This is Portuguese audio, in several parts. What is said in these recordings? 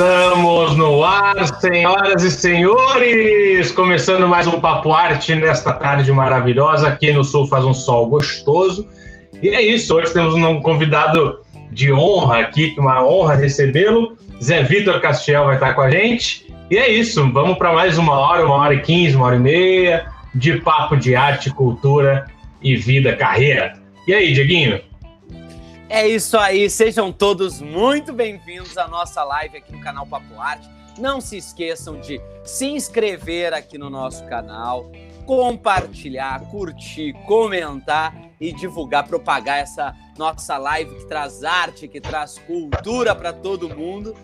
Estamos no ar, senhoras e senhores! Começando mais um Papo Arte nesta tarde maravilhosa. Aqui no sul faz um sol gostoso. E é isso, hoje temos um convidado de honra aqui, uma honra recebê-lo. Zé Vitor Castiel vai estar com a gente. E é isso, vamos para mais uma hora, uma hora e quinze, uma hora e meia de papo de arte, cultura e vida, carreira. E aí, Dieguinho? É isso aí, sejam todos muito bem-vindos à nossa live aqui no canal Papo Arte. Não se esqueçam de se inscrever aqui no nosso canal, compartilhar, curtir, comentar e divulgar, propagar essa nossa live que traz arte, que traz cultura para todo mundo.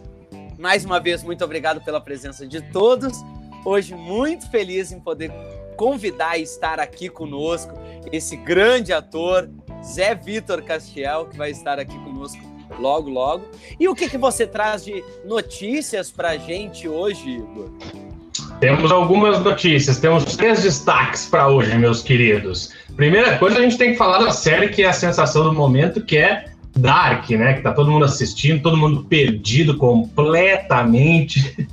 Mais uma vez, muito obrigado pela presença de todos. Hoje, muito feliz em poder convidar e estar aqui conosco esse grande ator, Zé Vitor Castiel, que vai estar aqui conosco logo, logo. E o que, que você traz de notícias para gente hoje, Igor? Temos algumas notícias, temos três destaques para hoje, meus queridos. Primeira coisa, a gente tem que falar da série que é a sensação do momento, que é Dark, né? Que tá todo mundo assistindo, todo mundo perdido completamente.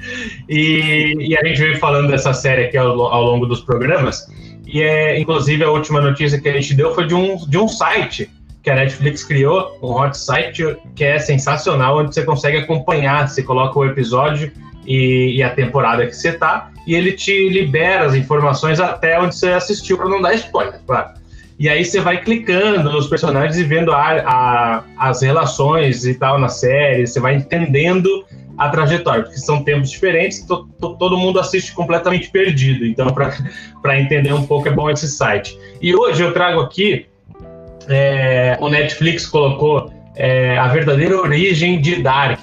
E, e a gente veio falando dessa série aqui ao, ao, longo dos programas. E é, inclusive, a última notícia que a gente deu foi de um, de um site que a Netflix criou, um hot site que é sensacional, onde você consegue acompanhar, você coloca o episódio e, e a temporada que você tá, e ele te libera as informações até onde você assistiu para não dar spoiler, claro. E aí você vai clicando nos personagens e vendo a, a, as relações e tal na série, você vai entendendo a trajetória, porque são tempos diferentes, to, to, todo mundo assiste completamente perdido. Então, para entender um pouco, é bom esse site. E hoje eu trago aqui, é, o Netflix colocou é, a verdadeira origem de Dark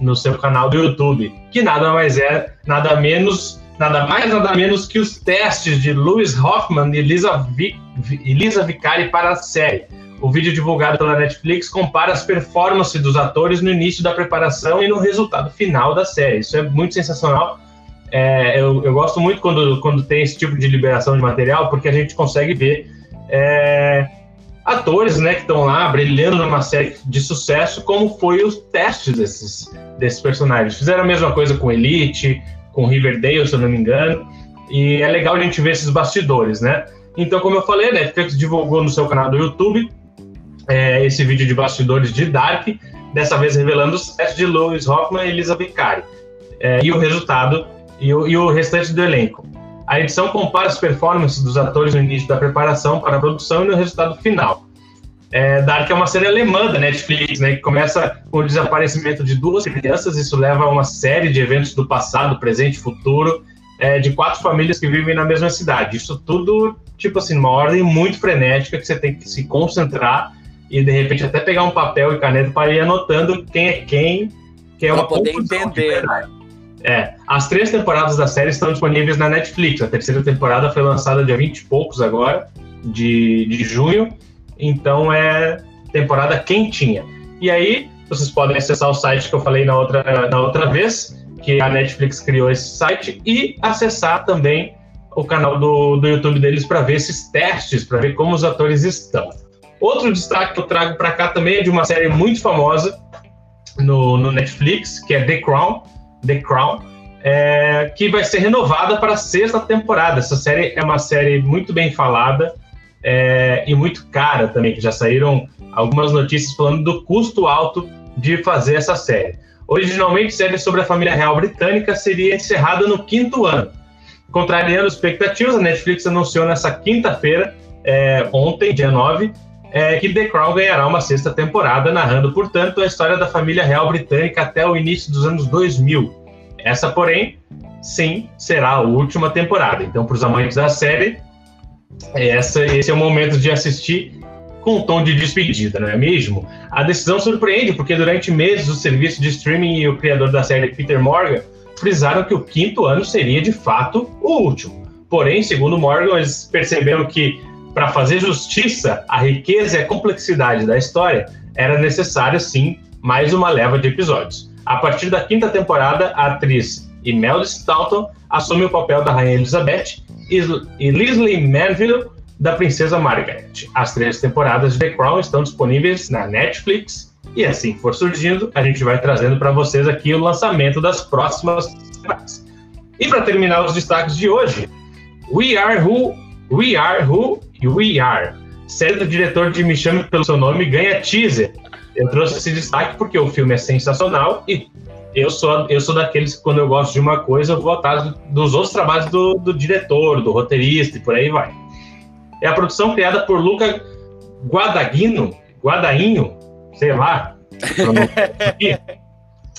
no seu canal do YouTube, que nada mais é, nada menos nada mais, nada menos que os testes de Lewis Hoffman e Elisa, Vi, Elisa Vicari para a série. O vídeo divulgado pela Netflix compara as performances dos atores no início da preparação e no resultado final da série. Isso é muito sensacional. É, eu, eu, gosto muito quando, quando tem esse tipo de liberação de material, porque a gente consegue ver é, atores né, que estão lá brilhando numa série de sucesso, como foi os testes desses, desses personagens. Fizeram a mesma coisa com Elite, com Riverdale, se eu não me engano. E é legal a gente ver esses bastidores, né? Então, como eu falei, a Netflix divulgou no seu canal do YouTube é, esse vídeo de bastidores de Dark, dessa vez revelando os testes de Louis Hoffman e Elisa Vicari. É, e o resultado e o, e o restante do elenco. A edição compara as performances dos atores no início da preparação para a produção e no resultado final. É, Dark é uma série alemã da Netflix, né, que começa com o desaparecimento de duas crianças. Isso leva a uma série de eventos do passado, presente e futuro, é, de quatro famílias que vivem na mesma cidade. Isso tudo, tipo assim, uma ordem muito frenética que você tem que se concentrar e de repente até pegar um papel e caneta para ir anotando quem é quem, que é uma poder entender. Né? É, as três temporadas da série estão disponíveis na Netflix. A terceira temporada foi lançada dia 20 e poucos agora, de, de junho. Então é temporada quentinha. E aí vocês podem acessar o site que eu falei na outra, na outra vez, que a Netflix criou esse site, e acessar também o canal do, do YouTube deles para ver esses testes, para ver como os atores estão. Outro destaque que eu trago para cá também é de uma série muito famosa no, no Netflix, que é The Crown. The Crown, é, que vai ser renovada para a sexta temporada. Essa série é uma série muito bem falada, é, e muito cara também, que já saíram algumas notícias falando do custo alto de fazer essa série. Originalmente, série sobre a família real britânica seria encerrada no quinto ano. Contrariando expectativas, a Netflix anunciou nessa quinta-feira, é, ontem, dia 9, é, que The Crown ganhará uma sexta temporada, narrando, portanto, a história da família real britânica até o início dos anos 2000. Essa, porém, sim, será a última temporada. Então, para os amantes da série, essa, esse é o momento de assistir com um tom de despedida, não é mesmo? A decisão surpreende, porque durante meses o serviço de streaming e o criador da série, Peter Morgan, frisaram que o quinto ano seria de fato o último. Porém, segundo Morgan, eles perceberam que para fazer justiça à riqueza e à complexidade da história, era necessário sim mais uma leva de episódios. A partir da quinta temporada, a atriz Imelda Staunton assume o papel da Rainha Elizabeth e Leslie Manville da Princesa Margaret. As três temporadas de The Crown estão disponíveis na Netflix E assim que for surgindo, a gente vai trazendo para vocês aqui o lançamento das próximas temporadas. E para terminar os destaques de hoje, We Are Who, We Are Who We Are. Série do diretor de Me Chame Pelo Seu Nome ganha teaser. Eu trouxe esse destaque porque o filme é sensacional e eu sou, eu sou daqueles que, quando eu gosto de uma coisa, eu vou atrás dos outros trabalhos do, do diretor, do roteirista e por aí vai. É a produção criada por Luca Guadagnino, Guadainho, sei lá,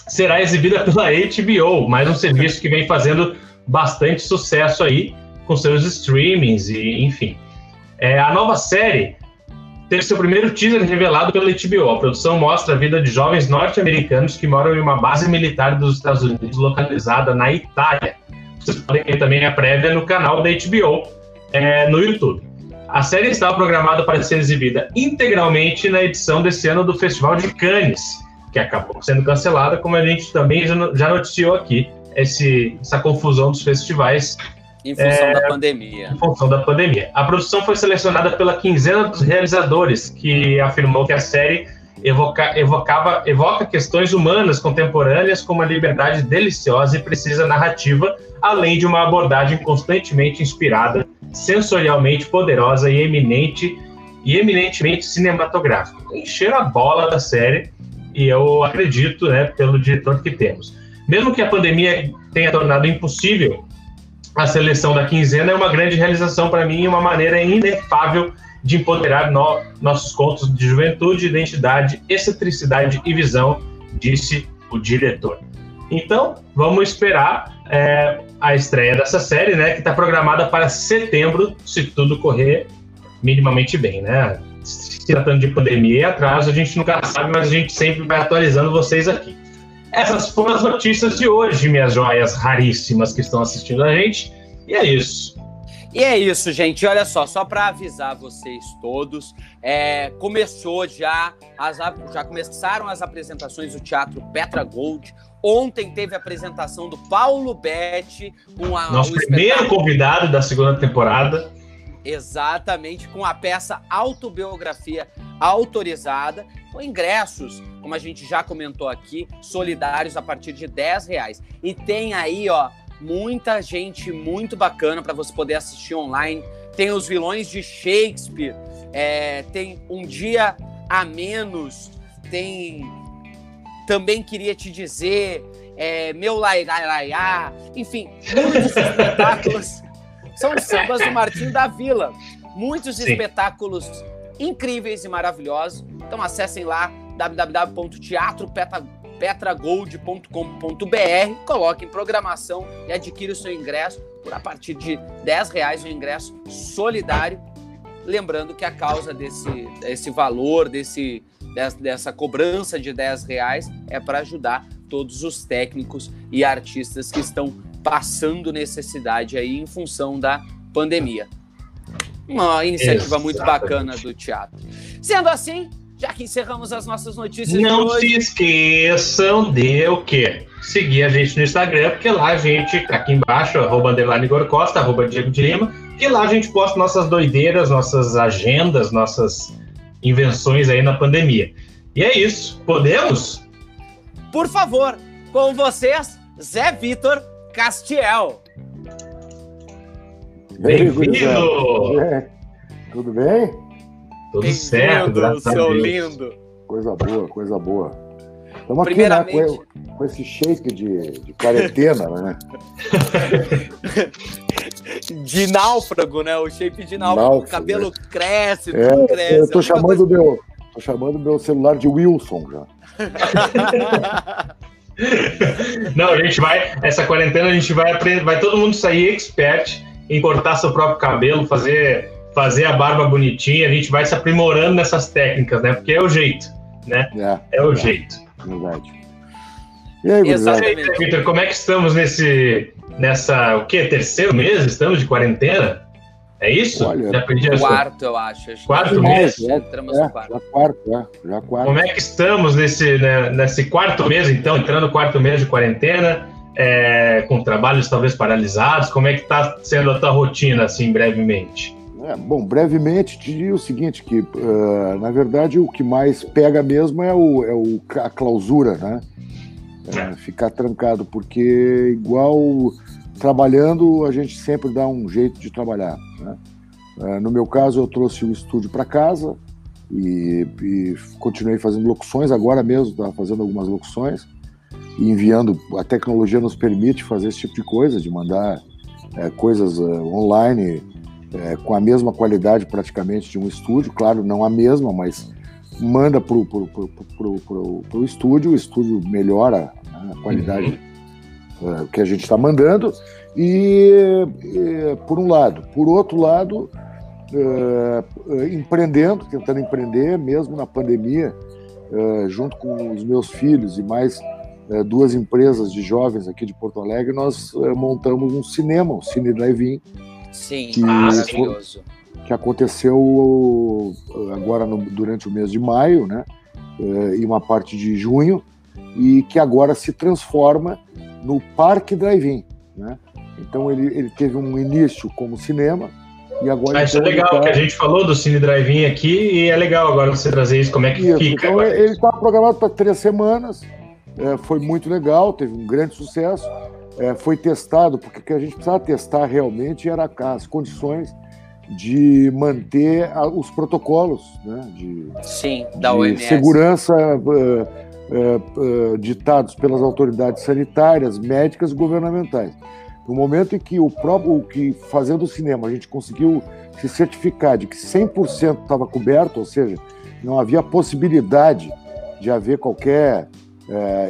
será exibida pela HBO, mais um serviço que vem fazendo bastante sucesso aí com seus streamings e enfim. É, a nova série teve seu primeiro teaser revelado pela HBO. A produção mostra a vida de jovens norte-americanos que moram em uma base militar dos Estados Unidos localizada na Itália. Vocês podem ver também a prévia no canal da HBO é, no YouTube. A série estava programada para ser exibida integralmente na edição desse ano do Festival de Cannes, que acabou sendo cancelada, como a gente também já noticiou aqui, esse, essa confusão dos festivais em função é, da pandemia. Em função da pandemia. A produção foi selecionada pela quinzena dos realizadores, que afirmou que a série evoca, evocava, evoca questões humanas contemporâneas com uma liberdade deliciosa e precisa narrativa, além de uma abordagem constantemente inspirada, sensorialmente poderosa e eminente e eminentemente cinematográfica. Encheram a bola da série e eu acredito, né, pelo diretor que temos. Mesmo que a pandemia tenha tornado impossível a seleção da quinzena é uma grande realização para mim e uma maneira inefável de empoderar no, nossos contos de juventude, identidade, excentricidade e visão, disse o diretor. Então, vamos esperar é, a estreia dessa série, né, que está programada para setembro, se tudo correr minimamente bem, né? Se tratando de pandemia e atraso, a gente nunca sabe, mas a gente sempre vai atualizando vocês aqui. Essas foram as notícias de hoje, minhas joias raríssimas que estão assistindo a gente. E é isso. E é isso, gente. Olha só, só para avisar vocês todos, é, começou já, as, já começaram as apresentações do Teatro Petra Gold. Ontem teve a apresentação do Paulo Betti com a, nosso primeiro convidado da segunda temporada. Exatamente, com a peça Autobiografia Autorizada, com ingressos, como a gente já comentou aqui, solidários a partir de 10 reais. E tem aí, ó, muita gente muito bacana para você poder assistir online. Tem os vilões de Shakespeare, é, tem Um Dia a Menos, tem. Também queria te dizer, é, Meu Lairaiá, enfim, muitos espetáculos são sambas do Martim da Vila. Muitos Sim. espetáculos incríveis e maravilhosos. Então acessem lá www.teatropetragold.com.br, coloque em programação e adquira o seu ingresso por a partir de 10 reais o ingresso solidário. Lembrando que a causa desse, desse valor, desse, dessa cobrança de 10 reais é para ajudar todos os técnicos e artistas que estão passando necessidade aí em função da pandemia. Uma iniciativa Exatamente. muito bacana do teatro. Sendo assim, já que encerramos as nossas notícias Não hoje... se esqueçam de o quê? Seguir a gente no Instagram, porque lá a gente, aqui embaixo, arroba underline Igor Costa, arroba Diego de Lima, que lá a gente posta nossas doideiras, nossas agendas, nossas invenções aí na pandemia. E é isso. Podemos? Por favor, com vocês, Zé Vitor Castiel. Bem-vindo! É. Tudo bem? Tudo certo, graças seu lindo. Coisa boa, coisa boa. Estamos aqui né, com, com, esse shake de, de quarentena, né? de náufrago, né? O shape de náufrago. náufrago o cabelo é. cresce, é, tudo cresce. Eu tô chamando, coisa... meu, tô chamando meu celular de Wilson já. Não, a gente vai. Essa quarentena a gente vai aprender. Vai todo mundo sair expert em cortar seu próprio cabelo, fazer, fazer a barba bonitinha. A gente vai se aprimorando nessas técnicas, né? Porque é o jeito, né? É, é o é, jeito. Verdade. E aí, Exatamente. Victor, como é que estamos nesse. Nessa. O quê? Terceiro mês? Estamos de quarentena? É isso? Olha, já perdi a quarto, eu acho. acho quarto mês? É, Entramos é, no quarto. Já quarto, é, já quarto. Como é que estamos nesse, né, nesse quarto mês, então, entrando no quarto mês de quarentena, é, com trabalhos talvez paralisados? Como é que está sendo a tua rotina, assim, brevemente? É, bom, brevemente te diria o seguinte, que uh, na verdade o que mais pega mesmo é, o, é o, a clausura, né? É, ficar trancado, porque igual trabalhando a gente sempre dá um jeito de trabalhar. Né? Uh, no meu caso eu trouxe o estúdio para casa e, e, continuei fazendo locuções, agora mesmo estava fazendo algumas locuções e enviando, a tecnologia nos permite fazer esse tipo de coisa, de mandar é, coisas uh, online é, com a mesma qualidade praticamente de um estúdio, claro, não a mesma, mas manda para o estúdio, o estúdio melhora né, a qualidade uhum. Uh, que a gente está mandando, e, e, por um lado. Por outro lado, uh, empreendendo, tentando empreender, mesmo na pandemia, uh, junto com os meus filhos e mais duas empresas de jovens aqui de Porto Alegre, nós montamos um cinema, o Cine Drive-In, Sim, que, maravilhoso. Que aconteceu agora no, durante o mês de maio, né? E uma parte de junho, e que agora se transforma no Parque Drive-In, né? Então ele, ele teve um início como cinema, e agora. Ah, isso é então, é legal, tá... que a gente falou do Cine Drive-In aqui, e é legal agora você trazer isso, como é que isso, fica. Então, ele está programado para três semanas, é, foi muito legal, teve um grande sucesso é, foi testado, porque o que a gente precisava testar realmente era as condições de manter a, os protocolos né, de, Sim, da de OMS. segurança uh, uh, uh, ditados pelas autoridades sanitárias, médicas e governamentais. No momento em que o próprio, que fazendo o cinema, a gente conseguiu se certificar de que 100% estava coberto, ou seja, não havia possibilidade de haver qualquer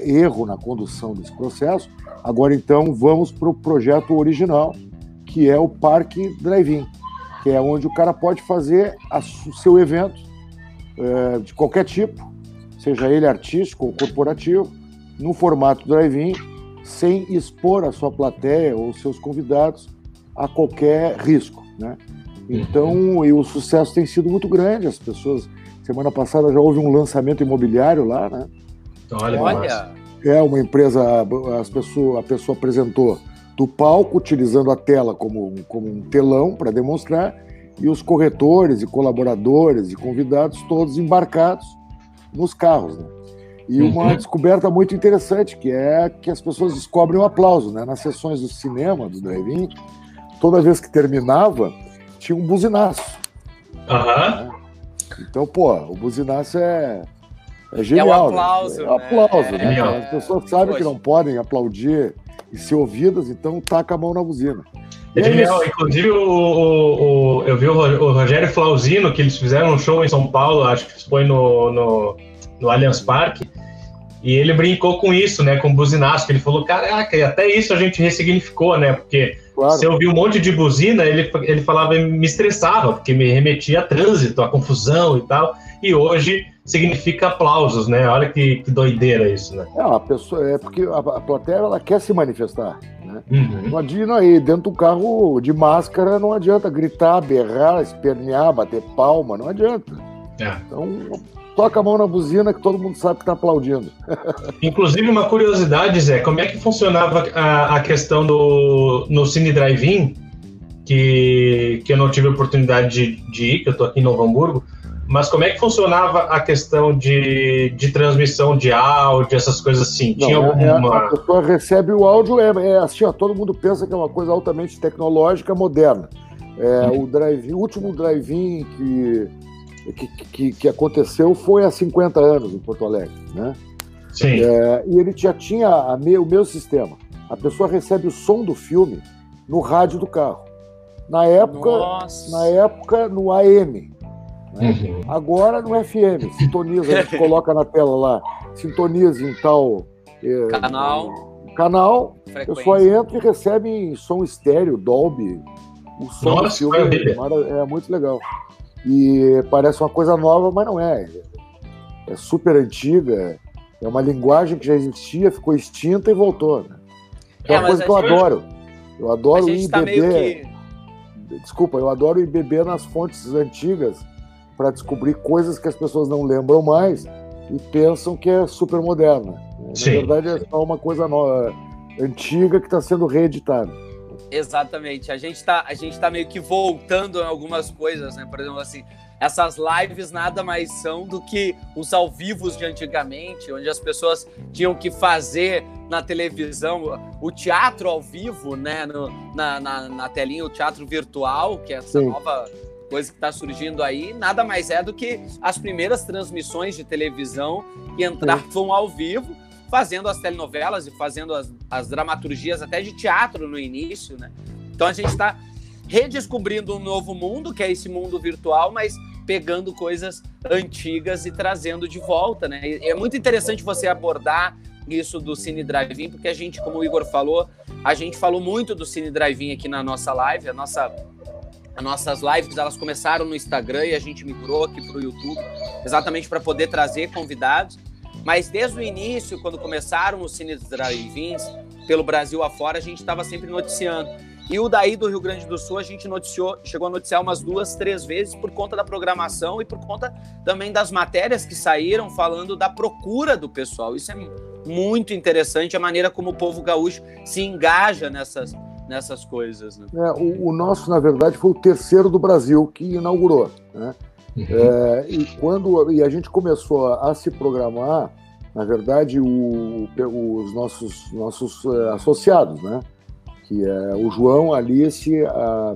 erro na condução desse processo, Agora, então, vamos para o projeto original, que é o Parque Drive-In, que é onde o cara pode fazer o seu evento é, de qualquer tipo, seja ele artístico ou corporativo, no formato drive-in, sem expor a sua plateia ou seus convidados a qualquer risco. Né? Então, e o sucesso tem sido muito grande. As pessoas, semana passada já houve um lançamento imobiliário lá, né? Olha, Olha é uma empresa, as pessoas, a pessoa apresentou do palco, utilizando a tela como, como um telão para demonstrar, e os corretores e colaboradores e convidados todos embarcados nos carros. Né? E uma uhum. descoberta muito interessante, que é que as pessoas descobrem o aplauso. Né? Nas sessões do cinema, do drive-in, toda vez que terminava, tinha um buzinaço. Uhum. Né? Então, pô, o buzinaço é, é genial. É o aplauso. Né? É aplauso, né? né? As pessoas sabem Poxa. que não podem aplaudir e ser ouvidas, então taca a mão na buzina. É, é genial. Inclusive, o, o, o, eu vi o, Rogério Flauzino, que eles fizeram um show em São Paulo, acho que foi no, no, no Allianz Parque, e ele brincou com isso, né? Com o buzinaço, que ele falou, caraca, e até isso a gente ressignificou, né? Porque claro. se eu vi um monte de buzina, ele, ele falava, me estressava, porque me remetia a trânsito, a confusão e tal. E hoje significa aplausos, né? Olha que, que doideira isso, né? É, a pessoa, é porque a, a plateia ela quer se manifestar. Né? Uhum. Não adianta aí, dentro do carro de máscara, não adianta gritar, berrar, espernear, bater palma, não adianta. É. Então, toca a mão na buzina que todo mundo sabe que está aplaudindo. Inclusive, uma curiosidade, Zé, como é que funcionava a, a questão do no Cine Drive-In, que, que eu não tive oportunidade de, de ir, que eu estou aqui em Novo Hamburgo, mas como é que funcionava a questão de, de transmissão de áudio, essas coisas assim? Não, Tinha é, é alguma... a pessoa recebe o áudio, é, é, assim, ó, todo mundo pensa que é uma coisa altamente tecnológica, moderna. É, hum. O drive, o último drive-in que, que, que, que, aconteceu foi há 50 anos em Porto Alegre, né? Sim. É, e ele já tinha a me, o meu sistema. A pessoa recebe o som do filme no rádio do carro. Na época, Nossa. na época no AM, né? Uhum. Agora no FM, sintoniza, a gente coloca na tela lá, sintoniza em tal é, canal. Canal, Frequência. a pessoa entra e recebe em som estéreo, Dolby. O som Nossa, do filme é, é muito legal. E parece uma coisa nova, mas não é. É super antiga, é uma linguagem que já existia, ficou extinta e voltou. Né? É, é uma coisa que eu adoro. Eu adoro ir tá beber. Que... Desculpa, eu adoro ir beber nas fontes antigas para descobrir coisas que as pessoas não lembram mais e pensam que é super moderna. Na verdade, é só uma coisa nova, antiga que está sendo reeditada. Exatamente. A gente está a gente tá meio que voltando em algumas coisas, né? Por exemplo, assim, essas lives nada mais são do que os ao vivos de antigamente, onde as pessoas tinham que fazer na televisão o teatro ao vivo, né? No, na, na, na, telinha, o teatro virtual, que é essa Sim. nova coisa que está surgindo aí, nada mais é do que as primeiras transmissões de televisão que entravam ao vivo, fazendo as telenovelas e fazendo as, as dramaturgias até de teatro no início, né? Então a gente está redescobrindo um novo mundo, que é esse mundo virtual, mas pegando coisas antigas e trazendo de volta, né? E é muito interessante você abordar isso do Cine Drive-In, porque a gente, como o Igor falou, a gente falou muito do Cine Drive-In aqui na nossa live, a nossa as nossas lives elas começaram no Instagram e a gente migrou aqui para o YouTube, exatamente para poder trazer convidados. Mas desde o início, quando começaram os cine drive-ins pelo Brasil afora, a gente estava sempre noticiando. E o daí do Rio Grande do Sul a gente noticiou, chegou a noticiar umas duas, três vezes por conta da programação e por conta também das matérias que saíram falando da procura do pessoal. Isso é muito interessante a maneira como o povo gaúcho se engaja nessas, nessas coisas. Né? É, o, o, nosso, na verdade, foi o terceiro do Brasil que inaugurou. Né? Uhum. É, e quando e a gente começou a, a se programar, na verdade, o, os nossos, nossos uh, associados, né? que é o João, a Alice, a,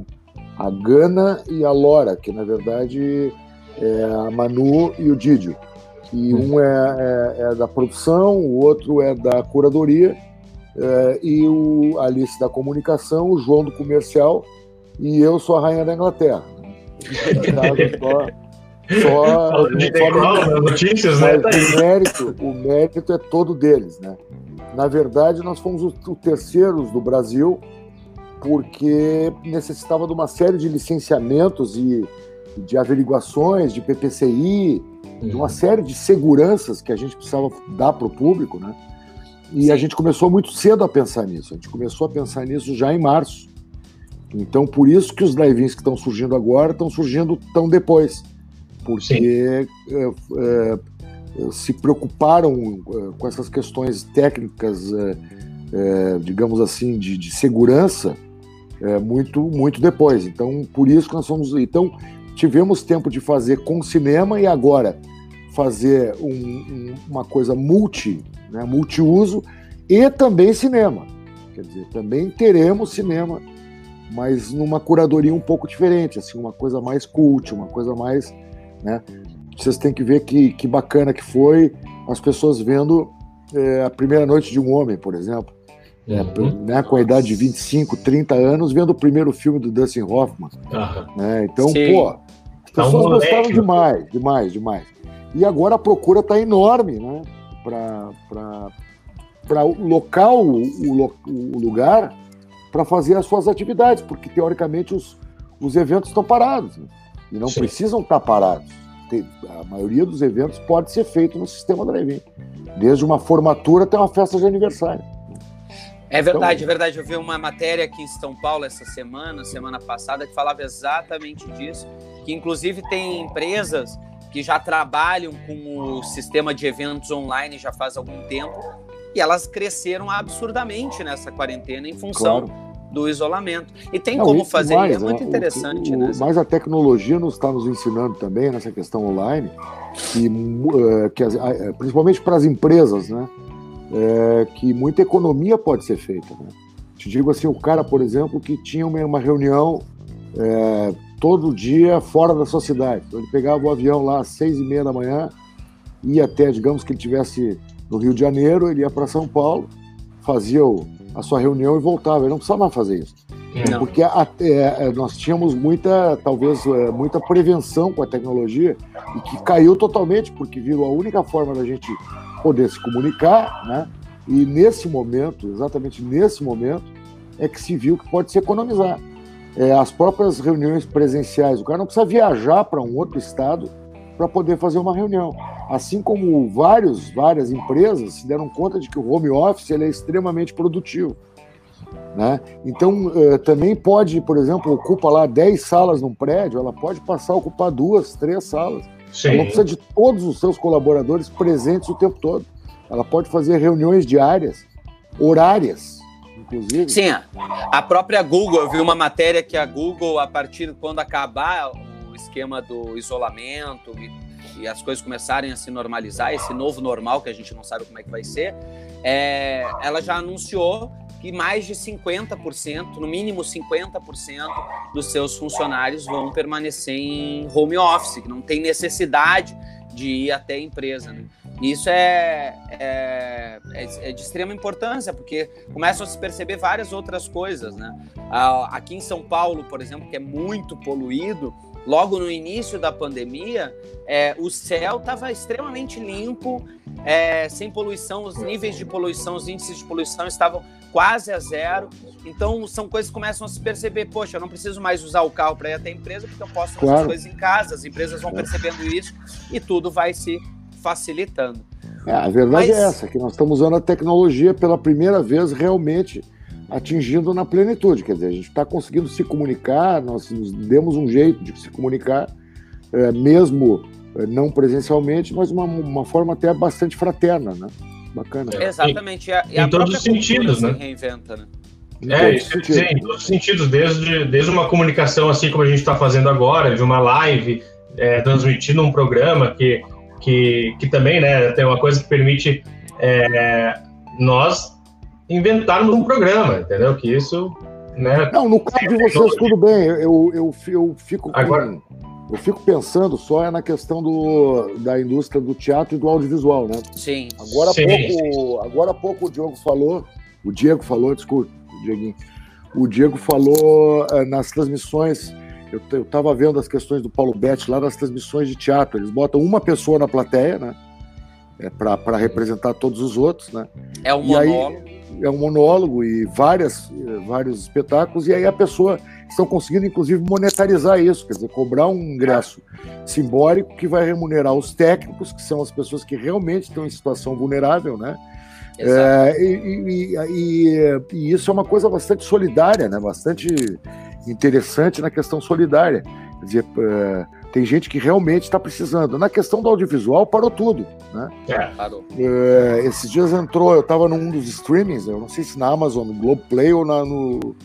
a Gana e a Lora, que na verdade é a Manu e o Didio. Que uhum. um é, é, é da produção, o outro é da curadoria, é, e o Alice da comunicação, o João do comercial, e eu sou a rainha da Inglaterra. só, só, só notícias, né? O mérito, o mérito é todo deles, né? Na verdade, nós fomos os, os terceiros do Brasil, porque necessitava de uma série de licenciamentos e de averiguações, de PPCI, de uma uhum. série de seguranças que a gente precisava dar para o público, né? E Sim. a gente começou muito cedo a pensar nisso. A gente começou a pensar nisso já em março. Então, por isso que os drive-ins que estão surgindo agora estão surgindo tão depois. Porque é, é, se preocuparam uh, com essas questões técnicas, uh, uh, digamos assim, de, de segurança, muito, muito depois. Então, por isso que nós fomos. Então, tivemos tempo de fazer com cinema e agora fazer um, um, uma coisa multi, né, multiuso e também cinema. Quer dizer, também teremos cinema, mas numa curadoria um pouco diferente, assim, uma coisa mais cult, uma coisa mais, né? Vocês têm que ver que, que bacana que foi as pessoas vendo é, a primeira noite de um homem, por exemplo. É, uhum. né, com a idade de 25, 30 anos, vendo o primeiro filme do Dustin Hoffman. Uhum. Né, então, Sim. pô, as tá pessoas um gostaram demais, demais, demais. E agora a procura está enorme né, para local, o, o, o lugar, para fazer as suas atividades, porque teoricamente os, os eventos estão parados. Né, e não Sim. precisam estar tá parados a maioria dos eventos pode ser feito no sistema drive-in, desde uma formatura até uma festa de aniversário. É verdade, então, é verdade. Eu vi uma matéria aqui em São Paulo essa semana, semana passada, que falava exatamente disso, que inclusive tem empresas que já trabalham com o sistema de eventos online já faz algum tempo e elas cresceram absurdamente nessa quarentena em função claro do isolamento. E tem Não, como fazer, mais, é muito interessante. O, né? Mas a tecnologia nos está nos ensinando também nessa questão online, que, uh, que as, uh, principalmente para as empresas, né? Uh, que muita economia pode ser feita. Né? Te digo assim, o cara, por exemplo, que tinha uma, uma reunião é, todo dia fora da sua cidade. Então, ele pegava o avião lá às seis e meia da manhã, ia até, digamos que ele estivesse no Rio de Janeiro, ele ia para São Paulo, fazia o, a sua reunião e voltava. Ele não precisava mais fazer isso. Não. Porque a, é, é, nós tínhamos muita, talvez, é, muita prevenção com a tecnologia e que caiu totalmente, porque virou a única forma da gente poder se comunicar, né? E nesse momento, exatamente nesse momento, é que se viu que pode se economizar. É, as próprias reuniões presenciais, o cara não precisa viajar para um outro estado para poder fazer uma reunião. Assim como vários, várias empresas se deram conta de que o home office ele é extremamente produtivo. Né? Então, eh, também pode, por exemplo, ocupa lá 10 salas num prédio, ela pode passar a ocupar duas, três salas. Sim. Ela não precisa de todos os seus colaboradores presentes o tempo todo. Ela pode fazer reuniões diárias, horárias. Inclusive. Sim, a própria Google, eu vi uma matéria que a Google, a partir de quando acabar o esquema do isolamento e, e, as coisas começarem a se normalizar, esse novo normal que a gente não sabe como é que vai ser, é, ela já anunciou que mais de 50%, no mínimo 50% dos seus funcionários vão permanecer em home office, que não tem necessidade de ir até a empresa. Né? Isso é, é, é, de extrema importância, porque começam a se perceber várias outras coisas. Né? Aqui em São Paulo, por exemplo, que é muito poluído, logo no início da pandemia, é, o céu estava extremamente limpo, é, sem poluição, os níveis de poluição, os índices de poluição estavam quase a zero. Então, são coisas que começam a se perceber. Poxa, eu não preciso mais usar o carro para ir até a empresa, porque eu posso fazer claro. as coisas em casa. As empresas vão percebendo isso e tudo vai se facilitando. É, a verdade Mas... é essa, que nós estamos usando a tecnologia pela primeira vez realmente atingindo na plenitude. Quer dizer, a gente está conseguindo se comunicar, nós nos demos um jeito de se comunicar, é, mesmo é, não presencialmente, mas uma, uma forma até bastante fraterna, né? Bacana. É, exatamente. E a, e em todos os sentidos, né? reinventa, né? Em é, todos isso, sim, em todos os sentidos, desde, desde uma comunicação assim como a gente está fazendo agora, de uma live, é, transmitindo um programa que, que, que também né, tem uma coisa que permite é, nós inventarmos um programa, entendeu? Que isso. Né, Não, no caso de vocês, tudo bem. Eu, eu, eu, fico com, Agora, eu fico pensando só é na questão do, da indústria do teatro e do audiovisual, né? Sim. Agora há sim, pouco, agora há pouco o Diogo falou, o Diego falou, desculpe, o Dieguinho. O Diego falou uh, nas transmissões. Eu, eu tava vendo as questões do Paulo Betti lá nas transmissões de teatro. Eles botam uma pessoa na plateia, né? É para representar todos os outros, né? É um monólogo. Aí, é um monólogo e várias, vários espetáculos, e aí a pessoa estão conseguindo, inclusive, monetarizar isso, quer dizer, cobrar um ingresso simbólico que vai remunerar os técnicos, que são as pessoas que realmente estão em situação vulnerável, né? É, e, e, e, e, isso é uma coisa bastante solidária, né? bastante interessante na questão solidária. Quer dizer, é, tem gente que realmente está precisando. Na questão do audiovisual, parou tudo. Né? É, parou. É, esses dias entrou, eu estava num dos streamings, eu não sei se na Amazon, no Globoplay ou na, no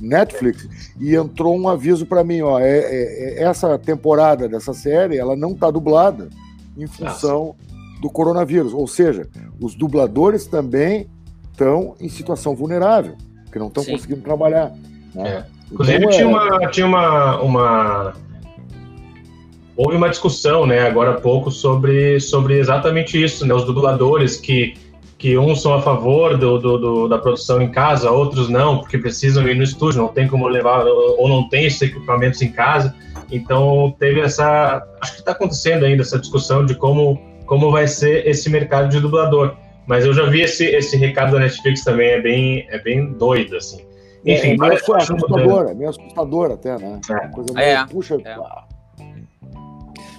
Netflix, e entrou um aviso para mim: ó, é, é, é, essa temporada dessa série ela não está dublada em função Nossa. do coronavírus. Ou seja, os dubladores também estão em situação vulnerável, que não estão conseguindo trabalhar. Né? É. Inclusive, então, tinha, uma, tinha uma, uma houve uma discussão, né, agora há pouco, sobre, sobre exatamente isso, né, os dubladores que, que uns são a favor do, do, do, da produção em casa, outros não, porque precisam ir no estúdio, não tem como levar, ou não tem esses equipamentos em casa, então teve essa, acho que está acontecendo ainda essa discussão de como, como vai ser esse mercado de dublador, mas eu já vi esse, esse recado da Netflix também, é bem, é bem doido, assim. Enfim, é, é meio assustador, é meio assustador até, né? É. Coisa meio, é. puxa, é.